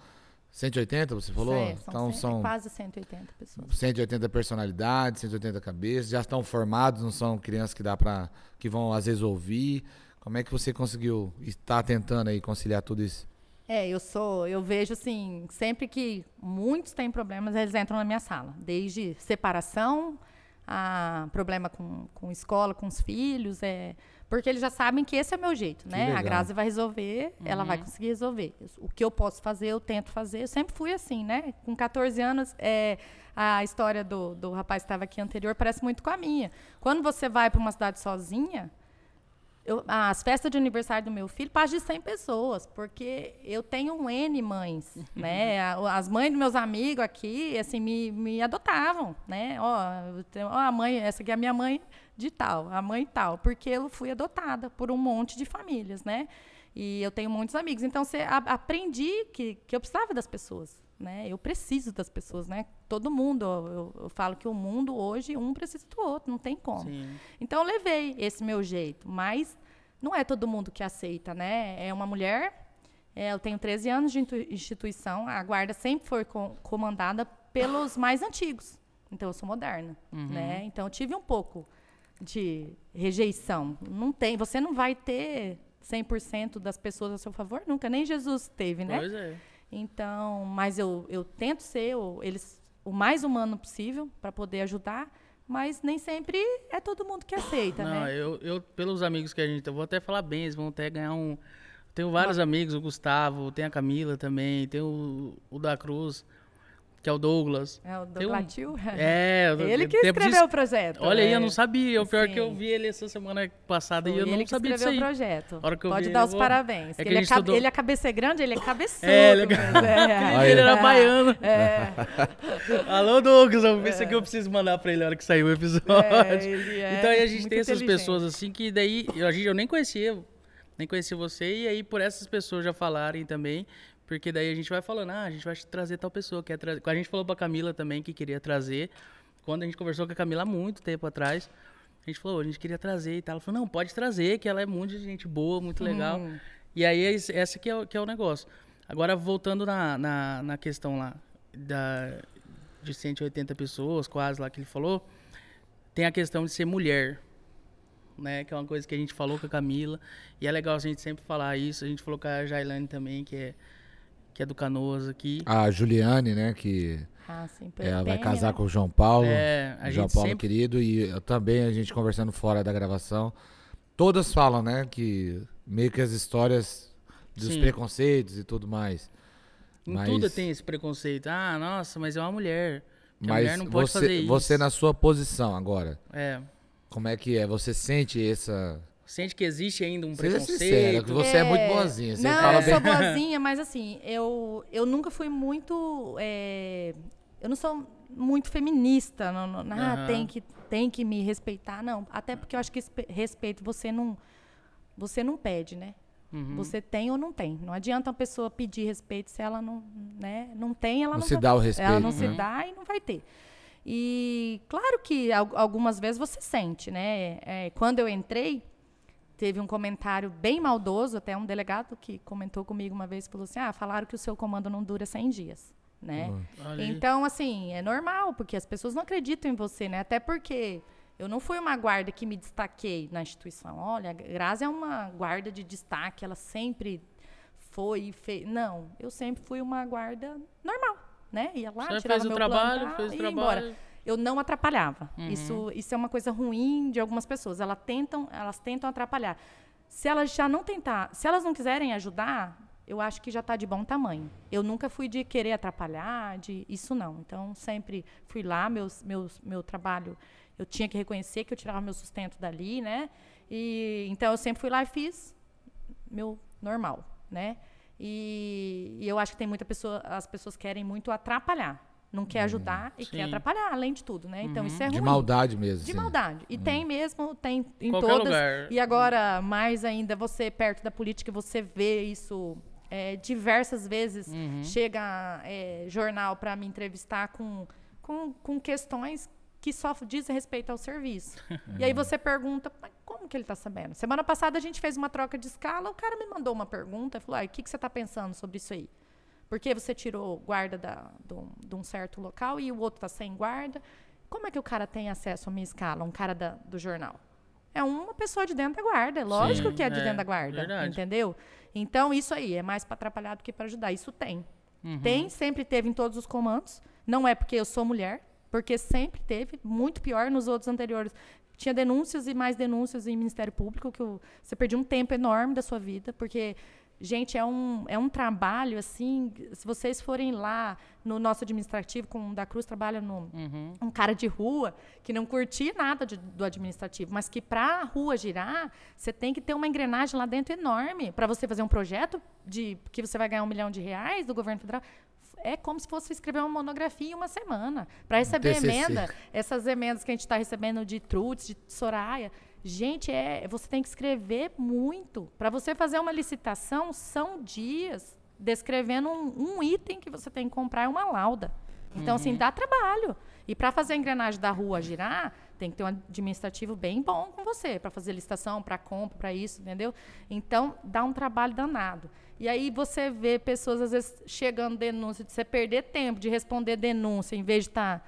180, você falou? São, então são quase 180 pessoas. 180 personalidades, 180 cabeças, já estão formados, não são crianças que dá para que vão às vezes ouvir. Como é que você conseguiu estar tentando aí conciliar tudo isso? É, eu sou, eu vejo assim, sempre que muitos têm problemas, eles entram na minha sala. Desde separação, a problema com, com escola, com os filhos, é, porque eles já sabem que esse é o meu jeito, né? A Grazi vai resolver, ela vai conseguir resolver. O que eu posso fazer, eu tento fazer. Eu sempre fui assim, né? Com 14 anos, é, a história do, do rapaz que estava aqui anterior parece muito com a minha. Quando você vai para uma cidade sozinha, eu- as festas de aniversário do meu filho passam de 100 pessoas, porque eu tenho um N mães, né? As mães dos meus amigos aqui, assim, me, me adotavam, né? Ó, tenho- ó, a mãe, essa aqui é a minha mãe de tal, a mãe tal, porque eu fui adotada por um monte de famílias, né? E eu tenho muitos amigos. Então, você aprendi que, que eu precisava das pessoas, né? Eu preciso das pessoas, né? Todo mundo, eu, eu falo que o mundo hoje, um precisa do outro, não tem como. Sim. Então eu levei esse meu jeito, mas não é todo mundo que aceita, né? É uma mulher, é, eu tenho 13 anos de instituição, a guarda sempre foi com, comandada pelos mais antigos. Então eu sou moderna, uhum. né? Então eu tive um pouco de rejeição. Não tem, você não vai ter 100% das pessoas a seu favor nunca, nem Jesus teve, né? Pois é. Então, mas eu, eu tento ser o, eles, o mais humano possível para poder ajudar, mas nem sempre é todo mundo que aceita, não, né? Eu, eu, pelos amigos que a gente, eu vou até falar bem, eles vão até ganhar um. Tenho vários amigos, o Gustavo, tem a Camila também, tem o, o da Cruz que é o Douglas. É o Douglas um... É, ele que escreveu de... o projeto. Olha é. aí, eu não sabia. O pior é que eu vi ele essa semana passada Foi e eu não sabia disso aí. Ele projeto. Pode dar ele, os vou... parabéns. É ele, é estudou... ele é cabeça grande, ele é cabeçudo. É, ele, é. ele era baiano. É. Alô, Douglas, vamos ver é. se aqui eu preciso mandar pra ele na hora que sair o episódio. É, então aí a gente tem essas pessoas assim que daí, eu, eu nem conhecia, nem conhecia você, e aí por essas pessoas já falarem também, porque daí a gente vai falando, ah, a gente vai trazer tal pessoa. Quer trazer. A gente falou pra Camila também que queria trazer. Quando a gente conversou com a Camila há muito tempo atrás, a gente falou, a gente queria trazer e tal. Ela falou, não, pode trazer, que ela é muito gente boa, muito legal. Hum. E aí, essa que é, que é o negócio. Agora, voltando na, na, na questão lá da, de 180 pessoas, quase lá que ele falou, tem a questão de ser mulher, né? Que é uma coisa que a gente falou com a Camila. E é legal a gente sempre falar isso. A gente falou com a Jailane também, que é que é do Canoas aqui. A Juliane, né, que ah, sim, ela vai casar né? com o João Paulo. É, a João Paulo sempre... querido e eu, também a gente conversando fora da gravação. Todas falam, né, que meio que as histórias dos sim. preconceitos e tudo mais. Em mas... tudo tem esse preconceito. Ah, nossa, mas é uma mulher. Mas a mulher não pode você, fazer isso. Você na sua posição agora. É. Como é que é? Você sente essa Sente que existe ainda um Seja preconceito? Sincera, que você é, é muito boazinha. Você não, fala eu bem. sou boazinha, mas assim, eu, eu nunca fui muito. É, eu não sou muito feminista. Não, não, ah, uhum. tem, que, tem que me respeitar. Não. Até porque eu acho que respeito você não, você não pede, né? Uhum. Você tem ou não tem. Não adianta uma pessoa pedir respeito se ela não, né, não tem, ela não, não se vai, dá o respeito. Ela não né? se dá e não vai ter. E claro que algumas vezes você sente, né? É, quando eu entrei, teve um comentário bem maldoso, até um delegado que comentou comigo uma vez, falou assim, ah, falaram que o seu comando não dura 100 dias, né? Uhum. Então, assim, é normal, porque as pessoas não acreditam em você, né? Até porque eu não fui uma guarda que me destaquei na instituição. Olha, a Grazi é uma guarda de destaque, ela sempre foi e fez. Não, eu sempre fui uma guarda normal, né? Ia lá, Você tirava fez meu o trabalho, plantar, fez o trabalho. Embora eu não atrapalhava. Uhum. Isso, isso é uma coisa ruim de algumas pessoas. Elas tentam, elas tentam atrapalhar. Se elas já não tentar, se elas não quiserem ajudar, eu acho que já está de bom tamanho. Eu nunca fui de querer atrapalhar, de isso não. Então sempre fui lá, meus, meus, meu trabalho, eu tinha que reconhecer que eu tirava meu sustento dali, né? E então eu sempre fui lá e fiz meu normal, né? E, e eu acho que tem muita pessoa, as pessoas querem muito atrapalhar não quer ajudar e Sim. quer atrapalhar, além de tudo, né? Então uhum. isso é ruim. De maldade mesmo. De sim. maldade. E uhum. tem mesmo, tem em Qualquer todas. Lugar. E agora, mais ainda, você perto da política, você vê isso é, diversas vezes. Uhum. Chega é, jornal para me entrevistar com, com, com questões que só dizem respeito ao serviço. e aí você pergunta, mas como que ele está sabendo? Semana passada a gente fez uma troca de escala, o cara me mandou uma pergunta, falou, ah, o que, que você está pensando sobre isso aí? Porque você tirou guarda da, do, de um certo local e o outro está sem guarda. Como é que o cara tem acesso à minha escala, um cara da, do jornal? É uma pessoa de dentro da guarda. É lógico Sim, que é de é, dentro da guarda. Verdade. Entendeu? Então, isso aí é mais para atrapalhar do que para ajudar. Isso tem. Uhum. Tem, sempre teve em todos os comandos. Não é porque eu sou mulher, porque sempre teve, muito pior nos outros anteriores. Tinha denúncias e mais denúncias em Ministério Público, que você perdia um tempo enorme da sua vida, porque Gente, é um, é um trabalho, assim, se vocês forem lá no nosso administrativo, com o da Cruz trabalha no, uhum. um cara de rua que não curtia nada de, do administrativo, mas que para a rua girar, você tem que ter uma engrenagem lá dentro enorme para você fazer um projeto de que você vai ganhar um milhão de reais do governo federal é como se fosse escrever uma monografia em uma semana. Para receber emenda, essas emendas que a gente está recebendo de Trutz, de Soraya, Gente, é, você tem que escrever muito. Para você fazer uma licitação, são dias descrevendo um, um, item que você tem que comprar, é uma lauda. Então, assim, uhum. assim, dá trabalho. E para fazer a engrenagem da rua girar, tem que ter um administrativo bem bom com você para fazer licitação, para compra, para isso, entendeu? Então, dá um trabalho danado. E aí você vê pessoas, às vezes, chegando denúncia, de você perder tempo de responder denúncia, em vez de estar tá,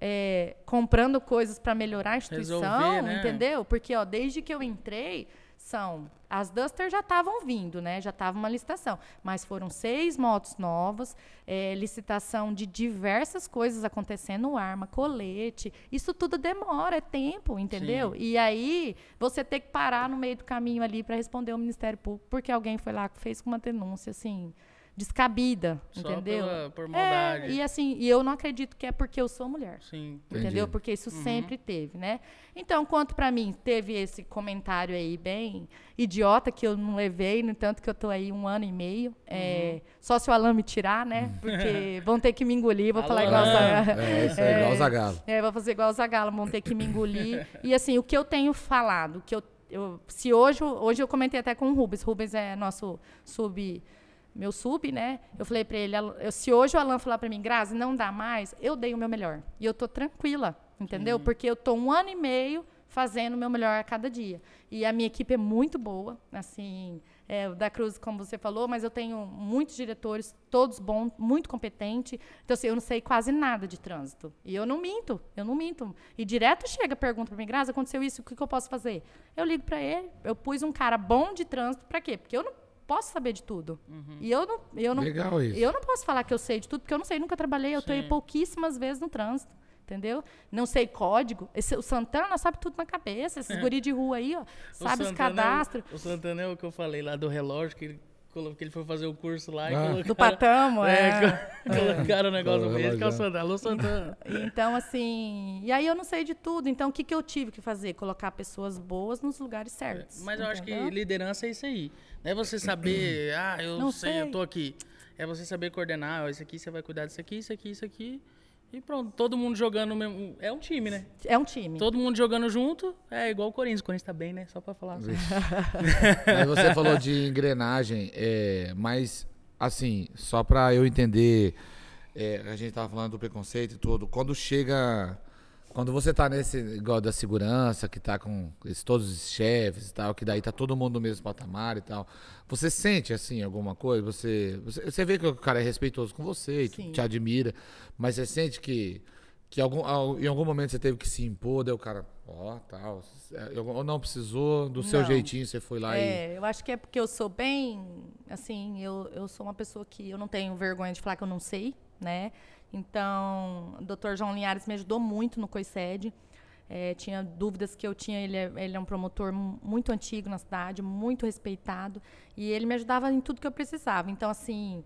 é, comprando coisas para melhorar a instituição, Resolver, né? entendeu? Porque, ó, desde que eu entrei, são as Duster já estavam vindo, né? Já estava uma licitação, mas foram seis motos novas, é, licitação de diversas coisas acontecendo, arma, colete, isso tudo demora, é tempo, entendeu? Sim. E aí você tem que parar no meio do caminho ali para responder ao Ministério Público porque alguém foi lá fez uma denúncia assim descabida, Só entendeu? Pela, por maldade. É, e assim, e eu não acredito que é porque eu sou mulher. Sim. Entendeu? Entendi. Porque isso uhum. sempre teve, né? Então, quanto para mim, teve esse comentário aí bem idiota que eu não levei, no entanto que eu tô aí um ano e meio. É, uhum. É, só se o Alan me tirar, né? Porque vão ter que me engolir, vou falar igual o Zagalo. É, isso é, igual o Zagalo. É, vou fazer igual o Zagalo, vão ter que me engolir. e assim, o que eu tenho falado, que eu, eu se hoje, hoje eu comentei até com o Rubens, Rubens é nosso sub meu sub, né? Eu falei para ele, se hoje o Alan falar para mim, Grazi, não dá mais, eu dei o meu melhor. E eu tô tranquila, entendeu? Uhum. Porque eu tô um ano e meio fazendo o meu melhor a cada dia. E a minha equipe é muito boa, assim, é, da Cruz, como você falou, mas eu tenho muitos diretores, todos bons, muito competentes. Então, assim, eu não sei quase nada de trânsito. E eu não minto, eu não minto. E direto chega a pergunta para mim, Grazi, aconteceu isso, o que, que eu posso fazer? Eu ligo para ele, eu pus um cara bom de trânsito, para quê? Porque eu não posso saber de tudo. Uhum. E eu não, eu não, Legal isso. eu não posso falar que eu sei de tudo, porque eu não sei, nunca trabalhei, eu estou pouquíssimas vezes no trânsito. Entendeu? Não sei código. Esse, o Santana sabe tudo na cabeça. Esses é. guri de rua aí, ó. Sabe os cadastros. O, o Santana é o que eu falei lá do relógio, que ele que ele foi fazer o curso lá ah. e colocaram... Do Patamo, é. é. Colocaram o negócio no meio, que é o Santana. Alô, Santana. Então, assim... E aí eu não sei de tudo. Então, o que, que eu tive que fazer? Colocar pessoas boas nos lugares certos. Mas entendeu? eu acho que liderança é isso aí. Não é você saber, ah, eu não sei, sei, eu tô aqui. É você saber coordenar, ó, isso aqui você vai cuidar disso aqui, isso aqui, isso aqui. E pronto, todo mundo jogando mesmo. É um time, né? É um time. Todo mundo jogando junto, é igual o Corinthians. O Corinthians tá bem, né? Só pra falar assim. mas você falou de engrenagem, é, mas assim, só pra eu entender, é, a gente tava falando do preconceito e tudo. Quando chega quando você tá nesse, igual da segurança, que tá com esse, todos os chefes e tal, que daí tá todo mundo no mesmo patamar e tal, você sente, assim, alguma coisa? Você, você, você vê que o cara é respeitoso com você e te admira, mas você sente que, que algum, em algum momento você teve que se impor, daí o cara, ó, oh, tal, ou não precisou, do seu jeitinho você foi lá é, e... É, eu acho que é porque eu sou bem, assim, eu, eu sou uma pessoa que eu não tenho vergonha de falar que eu não sei, né? Então, o Dr. João Linhares me ajudou muito no COICED. É, tinha dúvidas que eu tinha. Ele é, ele é um promotor muito antigo na cidade, muito respeitado. E ele me ajudava em tudo que eu precisava. Então, assim,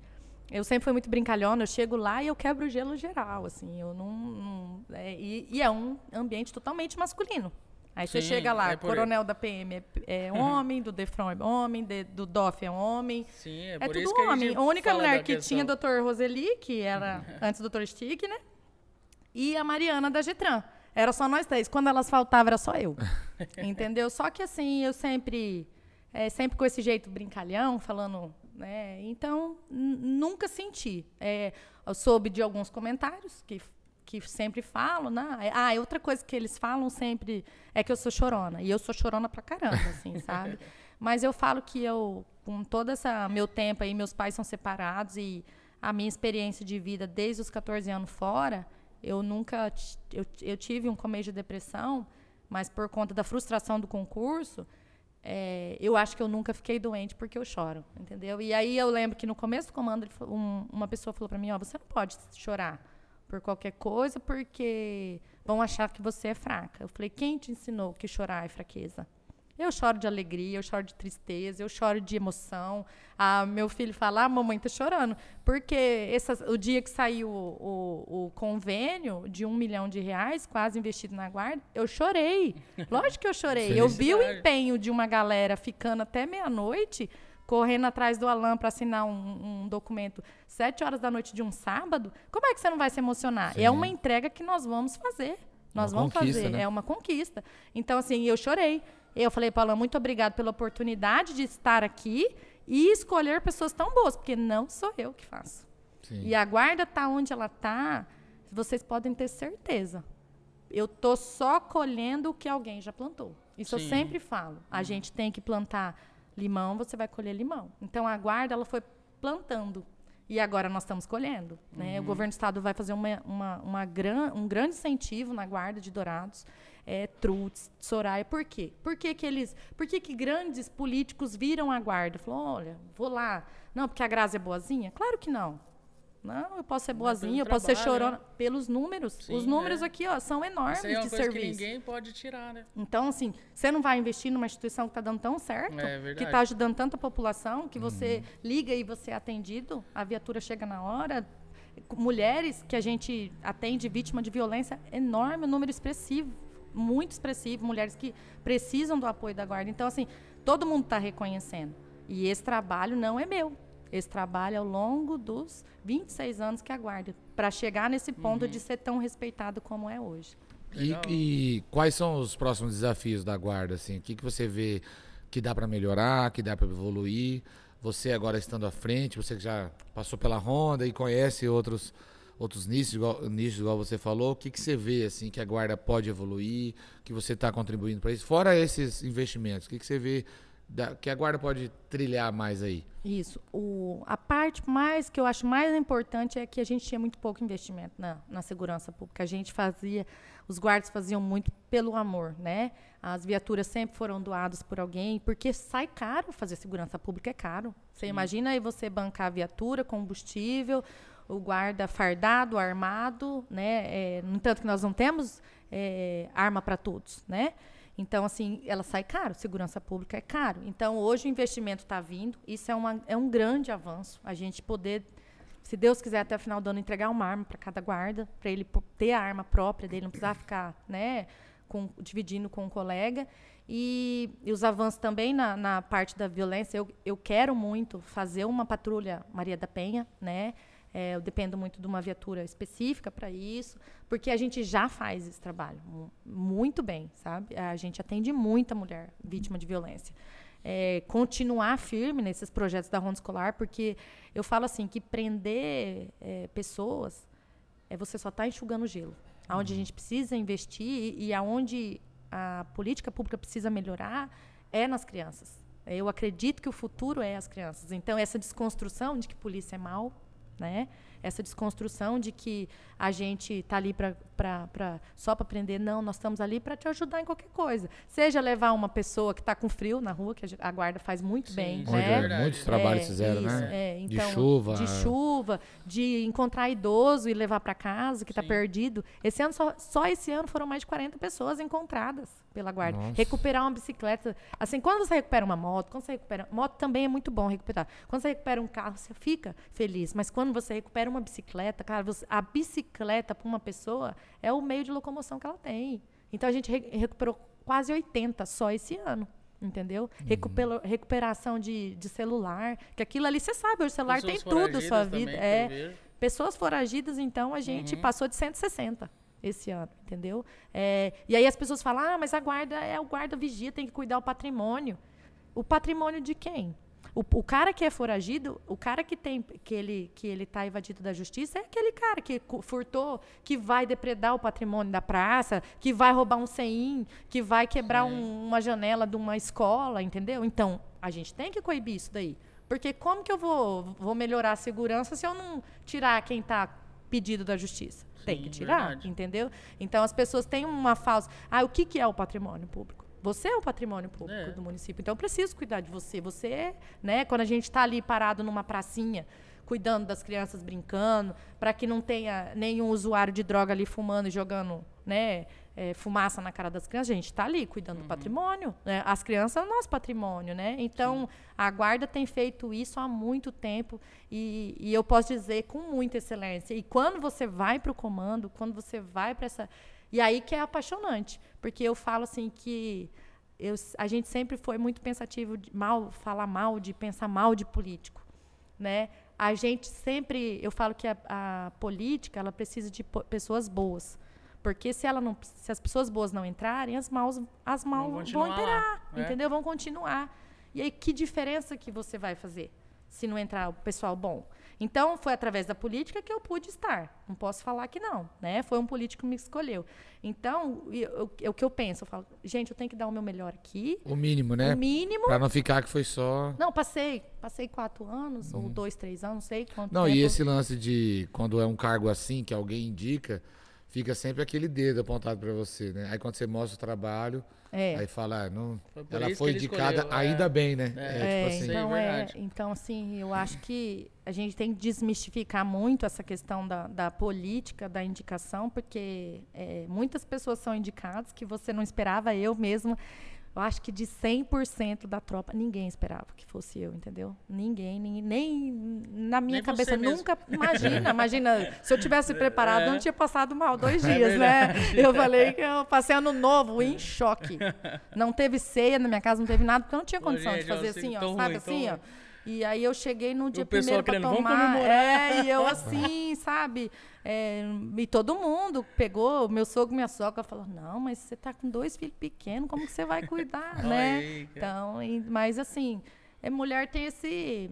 eu sempre fui muito brincalhona. Eu chego lá e eu quebro o gelo geral. Assim, eu não. não é, e, e é um ambiente totalmente masculino. Aí Sim, você chega lá, é coronel da PM é, é homem, do Defron é homem, de, do DOF é homem. Sim, é, é tudo homem. A, a única mulher que questão. tinha Dr. Roseli, que era antes do Dr. Stick, né? E a Mariana da Getran. Era só nós três. Quando elas faltavam, era só eu. Entendeu? Só que assim, eu sempre. É, sempre com esse jeito brincalhão, falando. Né? Então, nunca senti. É, eu soube de alguns comentários que que sempre falam, né? Ah, outra coisa que eles falam sempre é que eu sou chorona. E eu sou chorona pra caramba, assim, sabe? Mas eu falo que eu, com todo esse meu tempo aí, meus pais são separados e a minha experiência de vida desde os 14 anos fora, eu nunca. Eu, eu tive um começo de depressão, mas por conta da frustração do concurso, é, eu acho que eu nunca fiquei doente porque eu choro, entendeu? E aí eu lembro que no começo do comando, um, uma pessoa falou para mim: Ó, oh, você não pode chorar por qualquer coisa, porque vão achar que você é fraca. Eu falei, quem te ensinou que chorar é fraqueza? Eu choro de alegria, eu choro de tristeza, eu choro de emoção. Ah, meu filho fala, ah, mamãe tá chorando. Porque o dia que saiu o, o, o, convênio de um milhão de reais, quase investido na guarda, eu chorei. Lógico que eu chorei. Eu vi o empenho de uma galera ficando até meia-noite correndo atrás do Alan para assinar um, um, documento sete horas da noite de um sábado, como é que você não vai se emocionar? Sim. É uma entrega que nós vamos fazer. Nós uma vamos fazer. Né? É uma conquista. Então, assim, eu chorei. Eu falei, Alan, muito obrigado pela oportunidade de estar aqui e escolher pessoas tão boas, porque não sou eu que faço. Sim. E a guarda está onde ela está, vocês podem ter certeza. eu tô só colhendo o que alguém já plantou. Isso eu Sim. sempre falo. A gente tem que plantar limão, você vai colher limão. Então a guarda ela foi plantando. E agora nós estamos colhendo. Né? O governo do estado vai fazer uma, uma, uma gran, um grande incentivo na guarda de dourados, é, Trutz, Soraya. Por quê? Por que, que eles. Por que, que grandes políticos viram a guarda? Falou, olha, vou lá. Não, porque a Grazi é boazinha? Claro que não. Não, eu posso ser boazinha, eu posso ser chorona. né? Pelos números. Sim, Os números é. aqui, ó, são enormes Isso aí é uma de coisa que serviço. ninguém pode tirar, né? Então, assim, você não vai investir numa instituição que está dando tão certo, É que está ajudando tanta população, que você liga e você é atendido, a viatura chega na hora. Mulheres que a gente atende vítima de violência, enorme, um número expressivo, muito expressivo, mulheres que precisam do apoio da guarda. Então, assim, todo mundo está reconhecendo. E esse trabalho não é meu. Esse trabalho ao longo dos 26 anos que aguarda, para chegar nesse ponto Uhum. de ser tão respeitado como é hoje. E, e quais são os próximos desafios da guarda? Assim? O que, que você vê que dá para melhorar, que dá para evoluir? Você agora estando à frente, você que já passou pela ronda e conhece outros outros nichos, igual, nichos, igual você falou, o que, que você vê assim que a guarda pode evoluir, que você está contribuindo para isso? Fora esses investimentos, o que, que você vê da- que a guarda pode trilhar mais aí? Isso. O, a parte mais que eu acho mais importante é que a gente tinha muito pouco investimento na, na segurança pública. A gente fazia, os guardas faziam muito pelo amor, né? As viaturas sempre foram doadas por alguém, porque sai caro fazer segurança pública, é caro. Você imagina aí você bancar a viatura, combustível, o guarda fardado, armado, né? É, no entanto que nós não temos é, arma para todos, né? Então, assim, ela sai caro, segurança pública é caro. Então, hoje o investimento está vindo, isso é, uma, é um grande avanço. A gente poder, se Deus quiser, até o final do ano, entregar uma arma para cada guarda, para ele ter a arma própria dele, não precisar ficar né, com- dividindo com um colega. E, e os avanços também na, na parte da violência, eu, eu quero muito fazer uma patrulha Maria da Penha, né? É, eu dependo muito de uma viatura específica para isso, porque a gente já faz esse trabalho mu- muito bem, sabe? A gente atende muita mulher vítima de violência. É, continuar firme nesses projetos da ronda escolar, porque eu falo assim que prender é, pessoas é você só está enxugando gelo. Aonde a gente precisa investir e, e aonde a política pública precisa melhorar é nas crianças. Eu acredito que o futuro é as crianças. Então essa desconstrução de que polícia é mal, né? Essa desconstrução de que a gente está ali pra, pra, pra- só para aprender, não, nós estamos ali para te ajudar em qualquer coisa. Seja levar uma pessoa que está com frio na rua, que a guarda faz muito Sim, bem, sim, né? verdade. Muitos trabalhos É, fizeram, isso, né? é. De Então, chuva. De chuva, de encontrar idoso e levar para casa, que está perdido. Esse ano, só, só esse ano foram mais de 40 pessoas encontradas pela guarda. Nossa. Recuperar uma bicicleta. Assim, quando você recupera uma moto, quando você recupera. Moto também é muito bom recuperar. Quando você recupera um carro, você fica feliz. Mas quando você recupera uma bicicleta, cara, você- a bicicleta para uma pessoa é o meio de locomoção que ela tem. Então a gente re- recuperou quase 80 só esse ano. Entendeu? Uhum. Recuperação de, de celular. Que aquilo ali, você sabe, o celular Pessoas tem tudo, sua vida. É. Pessoas foragidas, então, a gente Uhum. passou de 160 esse ano, entendeu? É, e aí as pessoas falam, ah, mas a guarda é o guarda vigia, tem que cuidar do patrimônio. O patrimônio de quem? O, o cara que é foragido, o cara que tem que ele que ele está evadido da justiça é aquele cara que furtou, que vai depredar o patrimônio da praça, que vai roubar um ceim, que vai quebrar um- uma janela de uma escola, entendeu? Então a gente tem que coibir isso daí, porque como que eu vou vou melhorar a segurança se eu não tirar quem está pedido da justiça? Tem Sim, que tirar, verdade. entendeu? Então as pessoas têm uma falsa. Ah, o que, que é o patrimônio público? Você é o patrimônio público É. do município, então eu preciso cuidar de você. Você, é, né? Quando a gente está ali parado numa pracinha, cuidando das crianças brincando, para que não tenha nenhum usuário de droga ali fumando e jogando, né? é, fumaça na cara das crianças, a gente está ali cuidando Uhum. do patrimônio. Né? As crianças são nosso patrimônio, né? Então a guarda tem feito isso há muito tempo e, e eu posso dizer com muita excelência. E quando você vai para o comando, quando você vai para essa e aí que é apaixonante, porque eu falo assim que eu, a gente sempre foi muito pensativo de mal falar mal, de pensar mal de político, né? A gente sempre, eu falo que a, a política ela precisa de pessoas boas, porque se ela não, se as pessoas boas não entrarem, as maus, as maus vão, continuar lá, imperar, né? entendeu? Vão continuar. E aí que diferença que você vai fazer? se não entrar o pessoal bom. Então, foi através da política que eu pude estar. Não posso falar que não, né? Foi um político que me escolheu. Então, o que eu penso, eu falo, gente, eu tenho que dar o meu melhor aqui. O mínimo, né? O mínimo. Pra não ficar que foi só. Não, passei. Passei quatro anos, Uhum. ou dois, três anos, não sei quanto Não, tempo. e esse lance de quando é um cargo assim que alguém indica, fica sempre aquele dedo apontado pra você, né? Aí quando você mostra o trabalho, É. aí fala, ah, não, Foi ela foi indicada escolheu, é. ainda bem, né? É. É, É, tipo assim. É então, é, verdade. então, assim, eu acho que a gente tem que desmistificar muito essa questão da, da política, da indicação, porque é, muitas pessoas são indicadas que você não esperava, eu mesma. Eu acho que de 100% da tropa, ninguém esperava que fosse eu, entendeu? Ninguém, nem, nem na minha Nem cabeça, você mesmo. nunca. Imagina, imagina, se eu tivesse preparado, É. não tinha passado mal dois É dias, né? verdade. Eu falei que eu passei ano novo em choque. Não teve ceia na minha casa, não teve nada, porque eu não tinha condição gente, de fazer ó, assim, ó, sabe ruim, assim, ó. ruim. E aí eu cheguei no dia pessoal primeiro pra querendo, "Vamos tomar. comemorar." É, e eu assim, sabe? É, e todo mundo pegou, meu sogro e minha sogra falou, não, mas você tá com dois filhos pequenos, como que você vai cuidar, né? Então, e- mas assim, é, mulher tem esse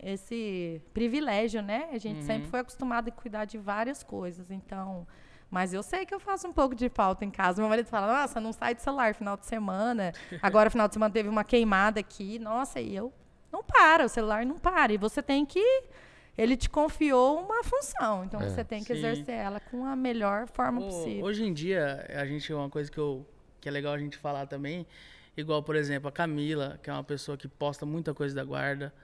esse privilégio, né? A gente Uhum. sempre foi acostumado a cuidar de várias coisas, então... Mas eu sei que eu faço um pouco de falta em casa. Meu marido fala, nossa, não sai do celular final de semana. Agora, final de semana, teve uma queimada aqui. Nossa, e eu... Não para, o celular não para. E você tem que... Ele te confiou uma função. Então, É. você tem que Sim. exercer ela com a melhor forma Ô, possível. Hoje em dia, a gente uma coisa que, eu, que é legal a gente falar também, igual, por exemplo, a Camila, que é uma pessoa que posta muita coisa da guarda.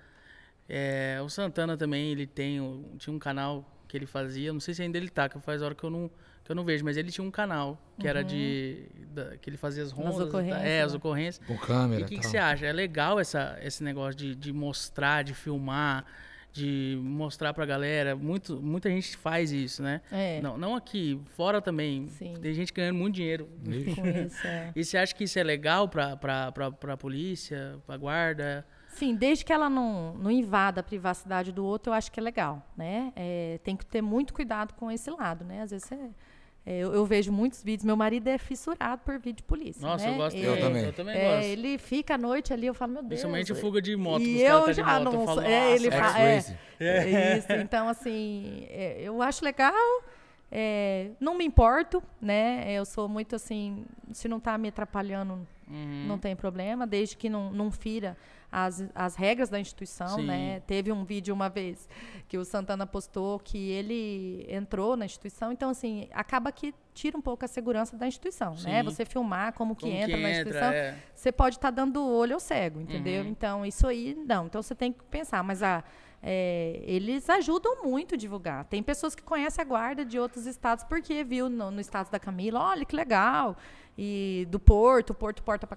É, o Santana também, ele tem, um- tinha um canal que ele fazia, não sei se ainda ele tá, que faz hora que eu não, que eu não vejo, mas ele tinha um canal que era de. da- que ele fazia as rondas. e tal. ocorrências, é, as né? ocorrências. Com E câmera. o que, que você acha? É legal essa, esse negócio de, de mostrar, de filmar, de mostrar pra galera. Muito, muita gente faz isso, né? É. Não, não aqui, fora também. Sim. Tem gente ganhando muito dinheiro. Com isso, é. E você acha que isso é legal pra, pra, pra, pra polícia, pra guarda? Sim, desde que ela não, não invada a privacidade do outro, eu acho que é legal, né? É, tem que ter muito cuidado com esse lado, né? Às vezes você- é, eu, eu vejo muitos vídeos. Meu marido é fissurado por vídeo de polícia. Nossa, né? eu gosto Ele- Eu também. Eu também é, gosto. ele fica à noite ali, eu falo, meu Deus. Principalmente fuga de moto. que E os caras eu tá já moto, não eu falo, é, ele "Nossa, fala- é. É isso. Então, assim, é, eu acho legal. é, não me importo, né? Eu sou muito assim, se não tá me atrapalhando, Uhum. não tem problema, desde que não, não fira as, as regras da instituição, Sim. né? Teve um vídeo uma vez que o Santana postou que ele entrou na instituição, então assim, acaba que tira um pouco a segurança da instituição, né? Sim. Você filmar como que Como entra que na instituição, é. você pode estar dando olho ao cego, entendeu? Uhum. Então, isso aí, não. Então, você tem que pensar. Mas a, é, eles ajudam muito a divulgar. Tem pessoas que conhecem a guarda de outros estados porque viu no, no estado da Camila, olha que legal. E do Porto, o Porto porta,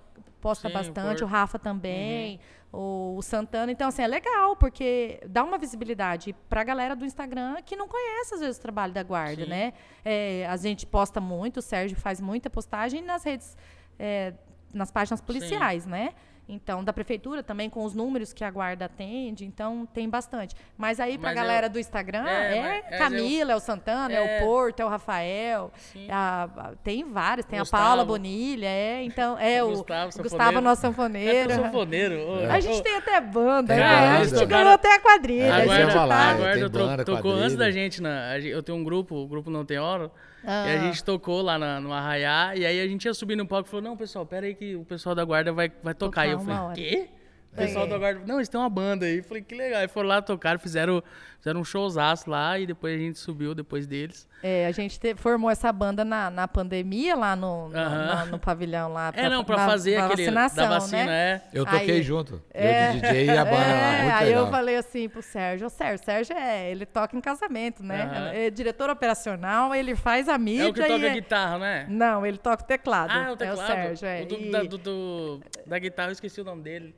posta Sim, o bastante, Porto. o Rafa também, o, Santana. Então, assim, é legal, porque dá uma visibilidade pra galera do Instagram que não conhece, às vezes, o trabalho da guarda, Sim. né? É, a gente posta muito, o Sérgio faz muita postagem nas redes é, nas páginas policiais, né? Então, da prefeitura também, com os números que a guarda atende, então tem bastante. Mas aí, pra Mas galera eu- do Instagram, É, é, mas- Camila, é o Santana, é, É. o Porto, é o Rafael, a- a- tem vários, tem Gustavo. a Paula Bonilha, é, então, é o Gustavo, o sanfoneiro. Gustavo, nosso É sanfoneiro. que eu sou foneiro. Ô, A gente tem até banda, né? banda. a gente ganhou até a quadrilha. A a Agora gente tá- a tem guarda banda, tocou antes quadrilha. da gente. Na, a gente- eu tenho um grupo, o grupo Não Tem Hora. E a Ah. gente tocou lá na- no Arraiá. E aí a gente ia subir no palco e falou: Não, pessoal, pera aí que o pessoal da guarda vai, vai tocar. Tocar e eu falei: hora. Quê? O pessoal É. da guarda. Não, eles têm uma banda aí. Falei: Que legal. Aí foram lá tocar, fizeram, fizeram um showzaço lá. E depois a gente subiu depois deles. É, a gente te- formou essa banda na, na pandemia, lá no, no, Aham. na- no pavilhão lá. É, não, pra na- fazer na aquele vacinação, da vacina, né? é. Eu toquei Aí- junto. É. Eu de DJ e a banda lá. É, Muito aí legal. eu falei assim pro Sérgio, o Sérgio, Sérgio é, ele toca em casamento, né? Aham. É diretor operacional, ele faz a mídia É o que toca e... guitarra, não é? Não, ele toca o teclado. Ah, o teclado. É o Sérgio, é. O do, E da, do- do- da guitarra, eu esqueci o nome dele.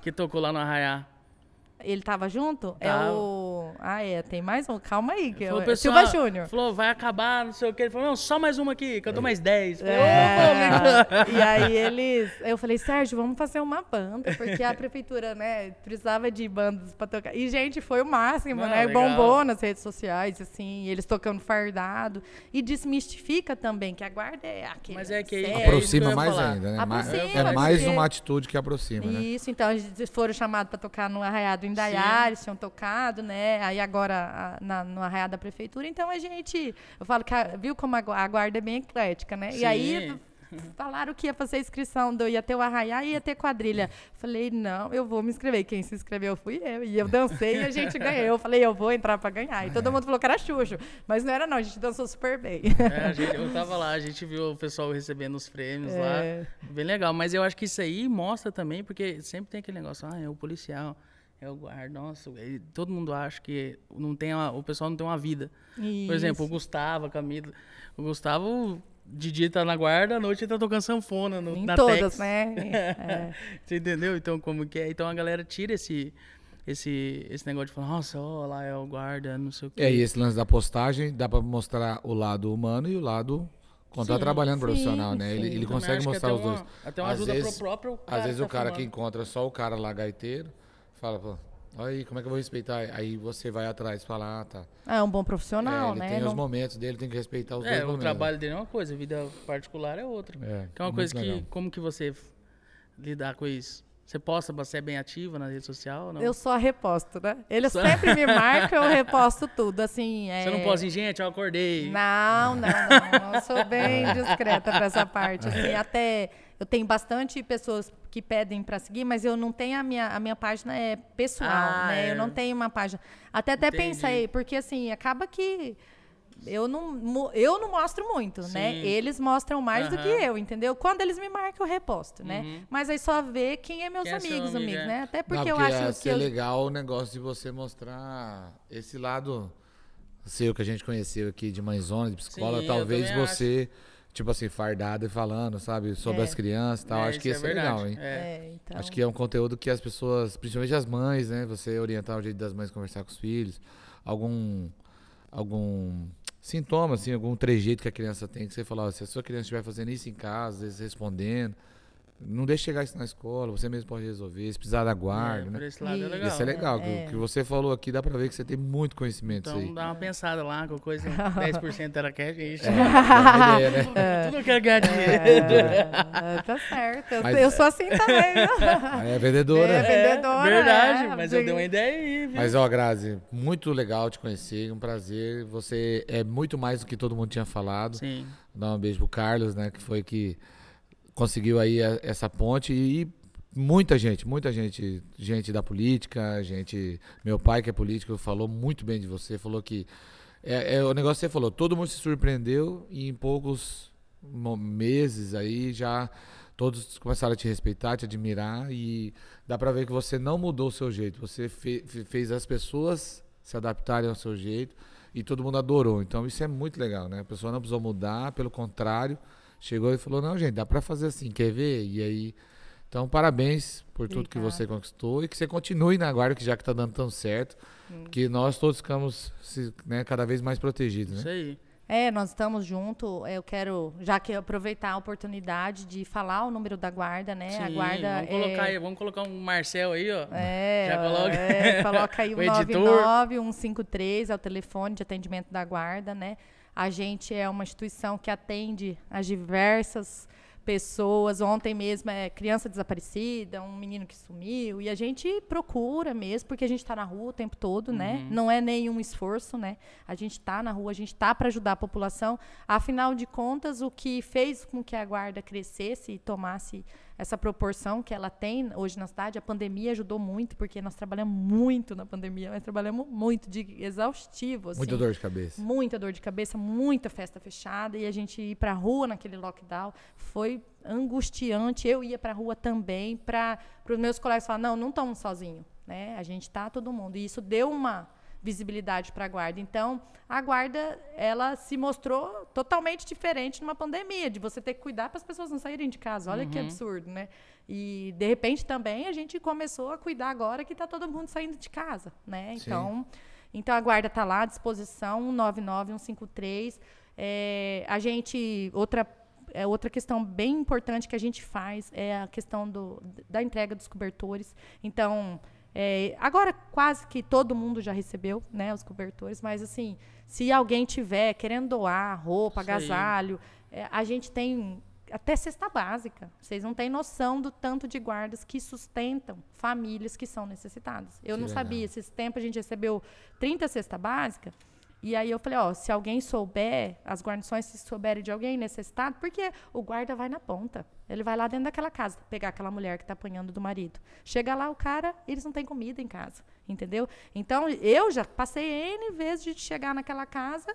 Que tocou lá no Arraiá. Ele tava junto? É Tava. o... ah, é, tem mais um? Calma aí. Que Falou, eu, pessoal, Silva Júnior. Falou, vai acabar, não sei o que. Ele falou, não, só mais uma aqui, que eu dou mais 10. Falei, É, e aí eles. Eu falei, Sérgio, vamos fazer uma banda, porque a prefeitura, né, precisava de bandas pra tocar. E, gente, foi o máximo, Não, né? legal. Bombou nas redes sociais, assim, eles tocando fardado. E desmistifica também que a guarda é aquele. Mas é que. É Aproxima mais falar. ainda, né? Ma- Aproxima, é mais porque- uma atitude que aproxima, né? Isso, então eles foram chamados para tocar no Arraiado em Indaiá, eles tinham tocado, né? Aí agora a- na, no Arraiado da Prefeitura. Então a gente, eu falo que a- viu como a, a guarda é bem eclética, né? E aí Sim. falaram que ia fazer inscrição, do, ia ter o Arraiá e ia ter quadrilha. Falei, não, eu vou me inscrever. Quem se inscreveu fui eu. E eu dancei e a gente ganhou. Eu falei, eu vou entrar para ganhar. E todo mundo falou que era Xuxo. Mas não era não, a gente dançou super bem. É, a gente- eu tava lá, a gente viu o pessoal recebendo os prêmios É. lá. Bem legal. Mas eu acho que isso aí mostra também, porque sempre tem aquele negócio, ah, é o policial, é o guarda. Nossa, todo mundo acha que não tem uma- o pessoal não tem uma vida. Por exemplo, o Gustavo, a Camila. O Gustavo, de dia tá na guarda, à noite ele tá tocando sanfona no, em na todas, Tex. né? É. Você entendeu? Então, como que é? Então a galera tira esse, esse, esse negócio de falar, nossa, ó, lá é o guarda, não sei o quê. É, e esse lance da postagem dá pra mostrar o lado humano e o lado quando tá Sim, trabalhando sim, profissional, né? sim. Ele, ele Também consegue que mostrar os dois. uma- Até uma Às ajuda vezes- pro próprio cara Às vezes que o tá cara que filmando. encontra só o cara lá gaiteiro fala, pô, aí, como é que eu vou respeitar? Aí você vai atrás e fala, ah, tá. É um bom É, profissional, ele né? tem os Não- momentos dele, tem que respeitar os dois É, o momentos. trabalho dele é uma coisa, a vida particular é outra. É, Que é uma coisa que, legal. como que você lidar com isso? Você posta, você é bem ativa na rede social não? Eu só reposto, né? Eles Só- sempre me marcam, eu reposto tudo, assim. É... Você não posta assim, gente, eu acordei. Não, não, não. Eu sou bem discreta pra essa parte. Assim, até eu tenho bastante pessoas que pedem pra seguir, mas eu não tenho a minha, a minha página é pessoal, Ah, né? é. Eu não tenho uma página. Até até Entendi. pensei, porque assim, acaba que eu não, eu não mostro muito, né? Sim. Eles mostram mais do que eu, entendeu? Quando eles me marcam, eu reposto, né? Uhum. Mas aí só vê quem é meus Quem é amigos, amigo, amigos, é. né? Até Não, porque eu acho que ser eu, legal o negócio de você mostrar esse lado seu que a gente conheceu aqui de mãezona, de psicóloga. Sim, talvez você, tipo assim, fardada e falando, sabe, sobre É. as crianças e tal. É, Acho que ia isso é ser legal, verdade. hein? É. É, então... Acho que é um conteúdo que as pessoas, principalmente as mães, né? Você orientar o jeito das mães conversar com os filhos, algum algum sintoma, assim, algum trejeito que a criança tem, que você fala, ó, se a sua criança estiver fazendo isso em casa, às vezes respondendo, não deixe chegar isso na escola, você mesmo pode resolver, se precisar da guarda, É, né? esse lado é Isso. legal. Isso é legal. que É. O que você falou aqui dá pra ver que você tem muito conhecimento Então aí. dá uma pensada lá, com coisa 10% era cash, gente. É, uma ideia, né? Tudo eu quero ganhar dinheiro. É, tá certo. Eu, Mas- eu sou assim também. né? É vendedora. É, vendedora, verdade, é. mas eu dei uma ideia aí, viu? Mas, ó, Grazi, muito legal te conhecer, um prazer. Você é muito mais do que todo mundo tinha falado. Sim. Dar um beijo pro Carlos, né, que foi que conseguiu aí essa ponte e muita gente, muita gente, gente da política, gente, meu pai que é político falou muito bem de você, falou que é, é o negócio que você falou, todo mundo se surpreendeu e em poucos meses aí já todos começaram a te respeitar, te admirar e dá pra ver que você não mudou o seu jeito, você fe- fez as pessoas se adaptarem ao seu jeito e todo mundo adorou. Então isso é muito legal, né? A pessoa não precisou mudar, pelo contrário, chegou e falou: "Não, gente, dá pra fazer assim, quer ver?" E aí então, parabéns por tudo que você conquistou e que você continue na guarda, que já que tá dando tão certo, que nós todos ficamos né, cada vez mais protegidos, Isso né? aí. É, nós estamos juntos. Eu quero, já que aproveitar a oportunidade de falar o número da guarda, né? a Sim, guarda vamos colocar, é, aí, vamos colocar um Marcel aí, ó. É, Já coloca- é, coloca aí o, O editor. 99153, é o telefone de atendimento da guarda, né? A gente é uma instituição que atende as diversas pessoas. Ontem mesmo é criança desaparecida, um menino que sumiu, e a gente procura mesmo, porque a gente está na rua o tempo todo, né? Não é nenhum esforço, né? A gente está na rua, a gente está para ajudar a população. Afinal de contas, o que fez com que a guarda crescesse e tomasse essa proporção que ela tem hoje na cidade, a pandemia ajudou muito, porque nós trabalhamos muito na pandemia, nós trabalhamos muito de exaustivo, assim, Muita dor de cabeça. muita dor de cabeça, muita festa fechada e a gente ir para rua naquele lockdown foi angustiante. Eu ia para rua também para os meus colegas falar não, não estamos sozinhos, né? A gente tá todo mundo e isso deu uma visibilidade para a guarda. Então, a guarda ela se mostrou totalmente diferente numa pandemia, de você ter que cuidar para as pessoas não saírem de casa. Olha que absurdo, né? E de repente também a gente começou a cuidar agora que está todo mundo saindo de casa, né? Sim. Então, Então a guarda está lá à disposição, 199 153. É, a gente outra é, outra questão bem importante que a gente faz é a questão do, da entrega dos cobertores. Então, é, agora quase que todo mundo já recebeu né, os cobertores, mas assim, se alguém tiver querendo doar roupa, Isso agasalho, é, a gente tem até cesta básica. Vocês não têm noção do tanto de guardas que sustentam famílias que são necessitadas. Eu Que não legal. sabia. Esses tempos a gente recebeu 30 cesta básica. E aí eu falei, ó, se alguém souber, as guarnições se souberem de alguém necessitado, porque o guarda vai na ponta. Ele vai lá dentro daquela casa, pegar aquela mulher que está apanhando do marido. Chega lá, o cara, eles não têm comida em casa, entendeu? Então, eu já passei N vezes de chegar naquela casa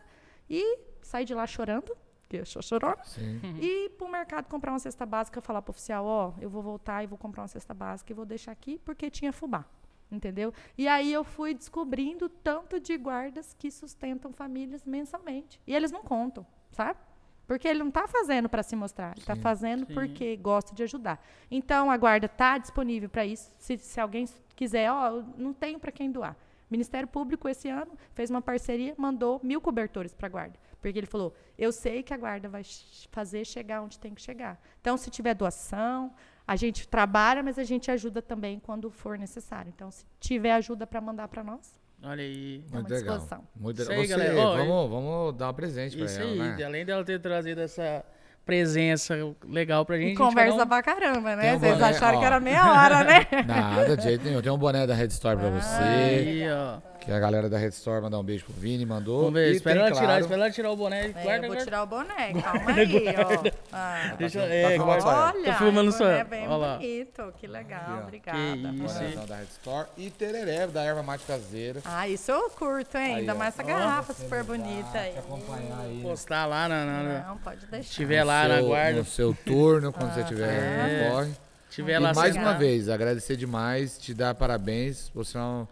e sair de lá chorando, porque eu sou chorona, Sim. e ir pro mercado comprar uma cesta básica, falar pro oficial, ó, eu vou voltar e vou comprar uma cesta básica e vou deixar aqui porque tinha fubá. Entendeu? E aí eu fui descobrindo tanto de guardas que sustentam famílias mensalmente. E eles não contam, sabe? Porque ele não está fazendo para se mostrar, ele está fazendo Sim. porque gosta de ajudar. Então a guarda está disponível para isso. Se, se alguém quiser, ó, eu não tenho para quem doar. O Ministério Público esse ano fez uma parceria, mandou mil cobertores para a guarda, porque ele falou: eu sei que a guarda vai fazer chegar onde tem que chegar. Então, se tiver doação, a gente trabalha, mas a gente ajuda também quando for necessário. Então, se tiver ajuda para mandar para nós, Olha aí. Muito à legal. disposição. Muito legal. aí, Você, galera. Ó, vamos, vamos dar um presente pra Isso ela, aí. né? Além dela ter trazido essa presença legal pra gente. e a gente vai conversa um- pra caramba, né? um Vocês boné, acharam ó. que era meia hora, né? Nada, de jeito nenhum. Tem um boné da Red Store pra você. Aí, ó. Que a galera da Red Store mandar um beijo pro Vini, mandou. Vamos ver, espera ela tirar, claro, espera ela tirar o boné. É, Guarda, eu vou guarda. tirar o boné, calma aí, ó. Ah, Deixa, Tá é, guarda. ela. Olha, Tô filmando o só é bem Olha lá. bonito, que legal, Aqui, obrigada. Que isso. Da Red Store. E tereré da erva mate caseira. Ah, isso eu curto, hein? Aí, Ainda ó. mais essa Ó, garrafa super bonita aí. acompanhar aí. Postar lá na. na, na- Não, pode deixar. tiver no lá na seu- guarda. No seu turno, quando Ah, você tiver é. no corre. Tiver E lá mais uma vez, agradecer demais, te dar parabéns. Você é uma,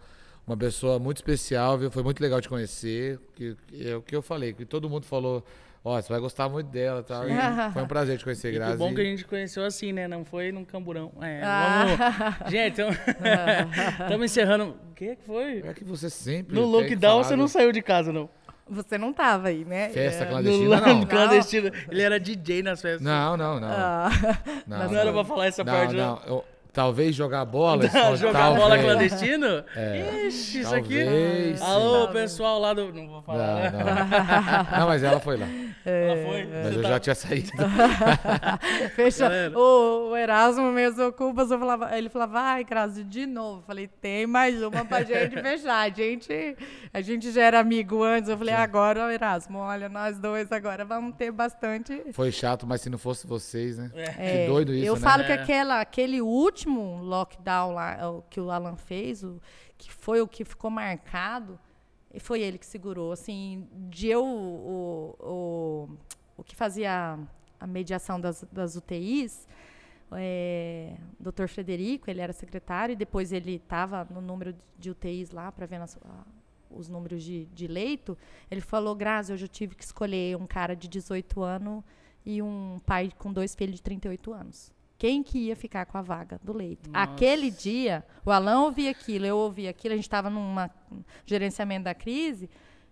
uma pessoa muito especial, viu? Foi muito legal te conhecer. Que, que é o que eu falei, que todo mundo falou, ó, você vai gostar muito dela, tá? E foi um prazer te conhecer, E que Grazi. bom que a gente conheceu assim, né? Não foi num camburão. É, Ah. vamos... Gente, estamos encerrando. O que que foi? É que você sempre No lockdown você não saiu de casa, não. Você não tava aí, né? Festa É. clandestina, no, não. no clandestino. Ele era DJ nas festas. Não, não, não. Ah, Não, Não era pra falar essa não, parte, não. não. Eu- talvez jogar bola. Jogar talvez. bola clandestino? É. Ixi, isso aqui. Talvez, sim. Alô, Talvez. pessoal lá do. Não vou falar. Não, não. Não, mas ela foi lá. Ela foi. Mas Você eu tá- já tinha saído. Fecha. O, o Erasmo mesmo Cubas, eu falava, ele falava, vai, Grazi, de novo. Eu falei, tem mais uma pra gente fechar. A gente, a gente já era amigo antes. Eu falei, agora, Erasmo, olha, nós dois agora vamos ter bastante. Foi chato, mas se não fosse vocês, né? É, Que doido isso, Eu né? falo que É. aquela, aquele último lockdown lá, que o Alan fez, o, que foi o que ficou marcado, e foi ele que segurou. Assim, de eu, o, o, o que fazia a mediação das, das UTIs, é, Dr. Frederico, ele era secretário, e depois ele estava no número de UTIs lá para ver nas- os números de, de leito. Ele falou, Grazi, hoje eu tive que escolher um cara de 18 anos e um pai com dois filhos de 38 anos. Quem que ia ficar com a vaga do leito? Nossa. Aquele dia, o Alain ouvia aquilo, eu ouvia aquilo, a gente estava num gerenciamento da crise.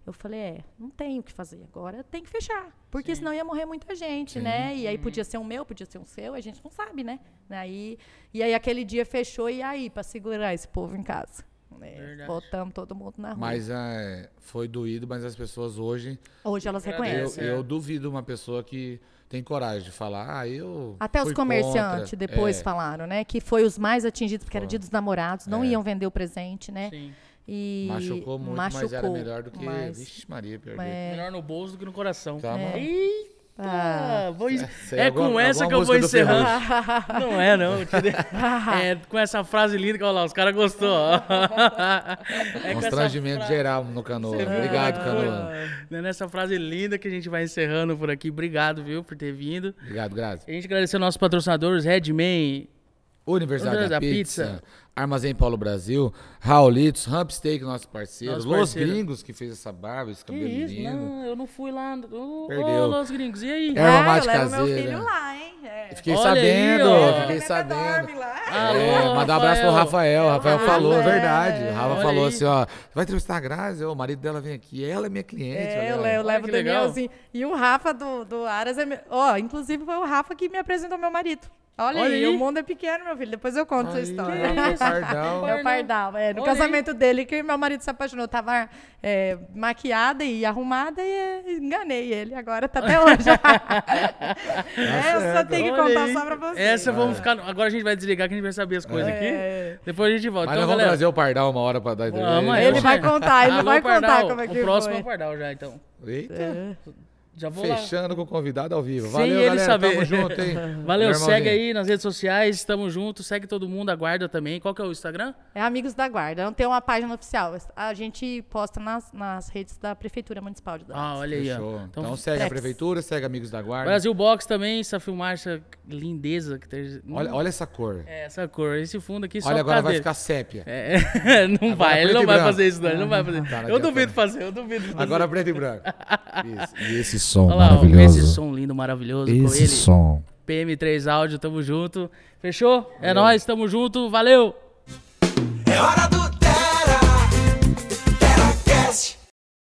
Eu falei, é, não tem o que fazer. Agora tem que fechar. Porque Sim. senão ia morrer muita gente, Sim. né? E aí podia ser um meu, podia ser um seu, a gente não sabe, né? Aí, e aí aquele dia fechou, e aí, para segurar esse povo em casa? É, Verdade. botamos todo mundo na rua. Mas é, foi doído, mas as pessoas hoje. Hoje elas Eu, reconhecem. é. eu duvido uma pessoa que tem coragem de falar, ah, eu. Até os comerciantes contra. depois É, falaram, né? Que foi os mais atingidos, porque era Foram. dia dos namorados, não É. iam vender o presente, né? Sim. E Machucou muito, mas era machucou, melhor do que. mas- Vixe, Maria, perder. É. Melhor no bolso do que no coração. Tá, mano. Eita! Ah. vou Essa aí É alguma- com essa que eu vou encerrando. Não é, não. É com essa frase linda que olha lá, os caras gostou. É Constrangimento fra- geral no canoa. Obrigado, que canoa. É nessa frase linda que a gente vai encerrando por aqui. Obrigado, viu, por ter vindo. Obrigado, Grazi. A gente agradecer aos nossos patrocinadores, Redman, Universidade da Universidade da Pizza, Pizza. Armazém Paulo Brasil, Raulitos, Ramp Steak, nosso parceiro, Nosso Los parceiro. Gringos, que fez essa barba, esse Que cabelo isso? lindo. Não, eu não fui lá. Ô, Perdeu. Ô, Los Gringos, e aí? Erva Ah, mate eu levo meu caseira. filho lá, hein? É. Fiquei Olha aí, sabendo, ó. fiquei sabendo. lá. Alô, É, mandar um abraço pro Rafael. O Rafael Rafa, falou, é. verdade. O Rafa Olha falou aí. assim, ó. Vai entrevistar a Grazi? O marido dela vem aqui. Ela é minha cliente. É, eu, eu levo que o legal. Danielzinho. E o Rafa do, do Aras é. meu- Ó, inclusive foi o Rafa que me apresentou meu marido. Olha, Olha aí, aí. o mundo é pequeno, meu filho. Depois eu conto a sua Aí, história. ó, Pardal. É o Pardal, é. No Olha aí. casamento dele, que meu marido se apaixonou. Tava é, maquiada e arrumada e é, enganei ele. Agora tá até hoje. é, eu só tenho que Olha contar aí. só pra você. Essa vamos ficar. Agora a gente vai desligar que a gente vai saber as coisas É. aqui. Depois a gente volta. Mas então, vamos galera. trazer o Pardal uma hora pra dar Vamos, Ele vai contar, ele Alô, vai contar Pardal. como é que O próximo é foi. o Pardal já, então. Eita, Já vou lá. fechando com o convidado ao vivo. Sem Valeu, ele galera. saber. Tamo junto, hein? Valeu, segue aí nas redes sociais, estamos juntos, segue todo mundo, aguarda também. Qual que é o Instagram? É Amigos da Guarda. Não tem uma página oficial. A gente posta nas, nas redes da Prefeitura Municipal de Dallas. Ah, olha aí. Então, Então, segue a prefeitura, segue Amigos da Guarda. Brasil Box também, essa filmagem, essa lindeza que tem. Olha, olha essa cor. É, essa cor, esse fundo aqui só olha, agora vai dele. ficar sépia. É, não Agora vai, ele não vai branco. fazer isso, não, ele não vai fazer. Tá, eu duvido não. fazer, eu duvido fazer. Agora preto e branco. Isso. E esse som Olha lá, ó, maravilhoso. esse som lindo, maravilhoso com Esse ele. som. PM3 Áudio, tamo junto. Fechou? É nóis, tamo junto, valeu! É hora do Tera, TeraCast.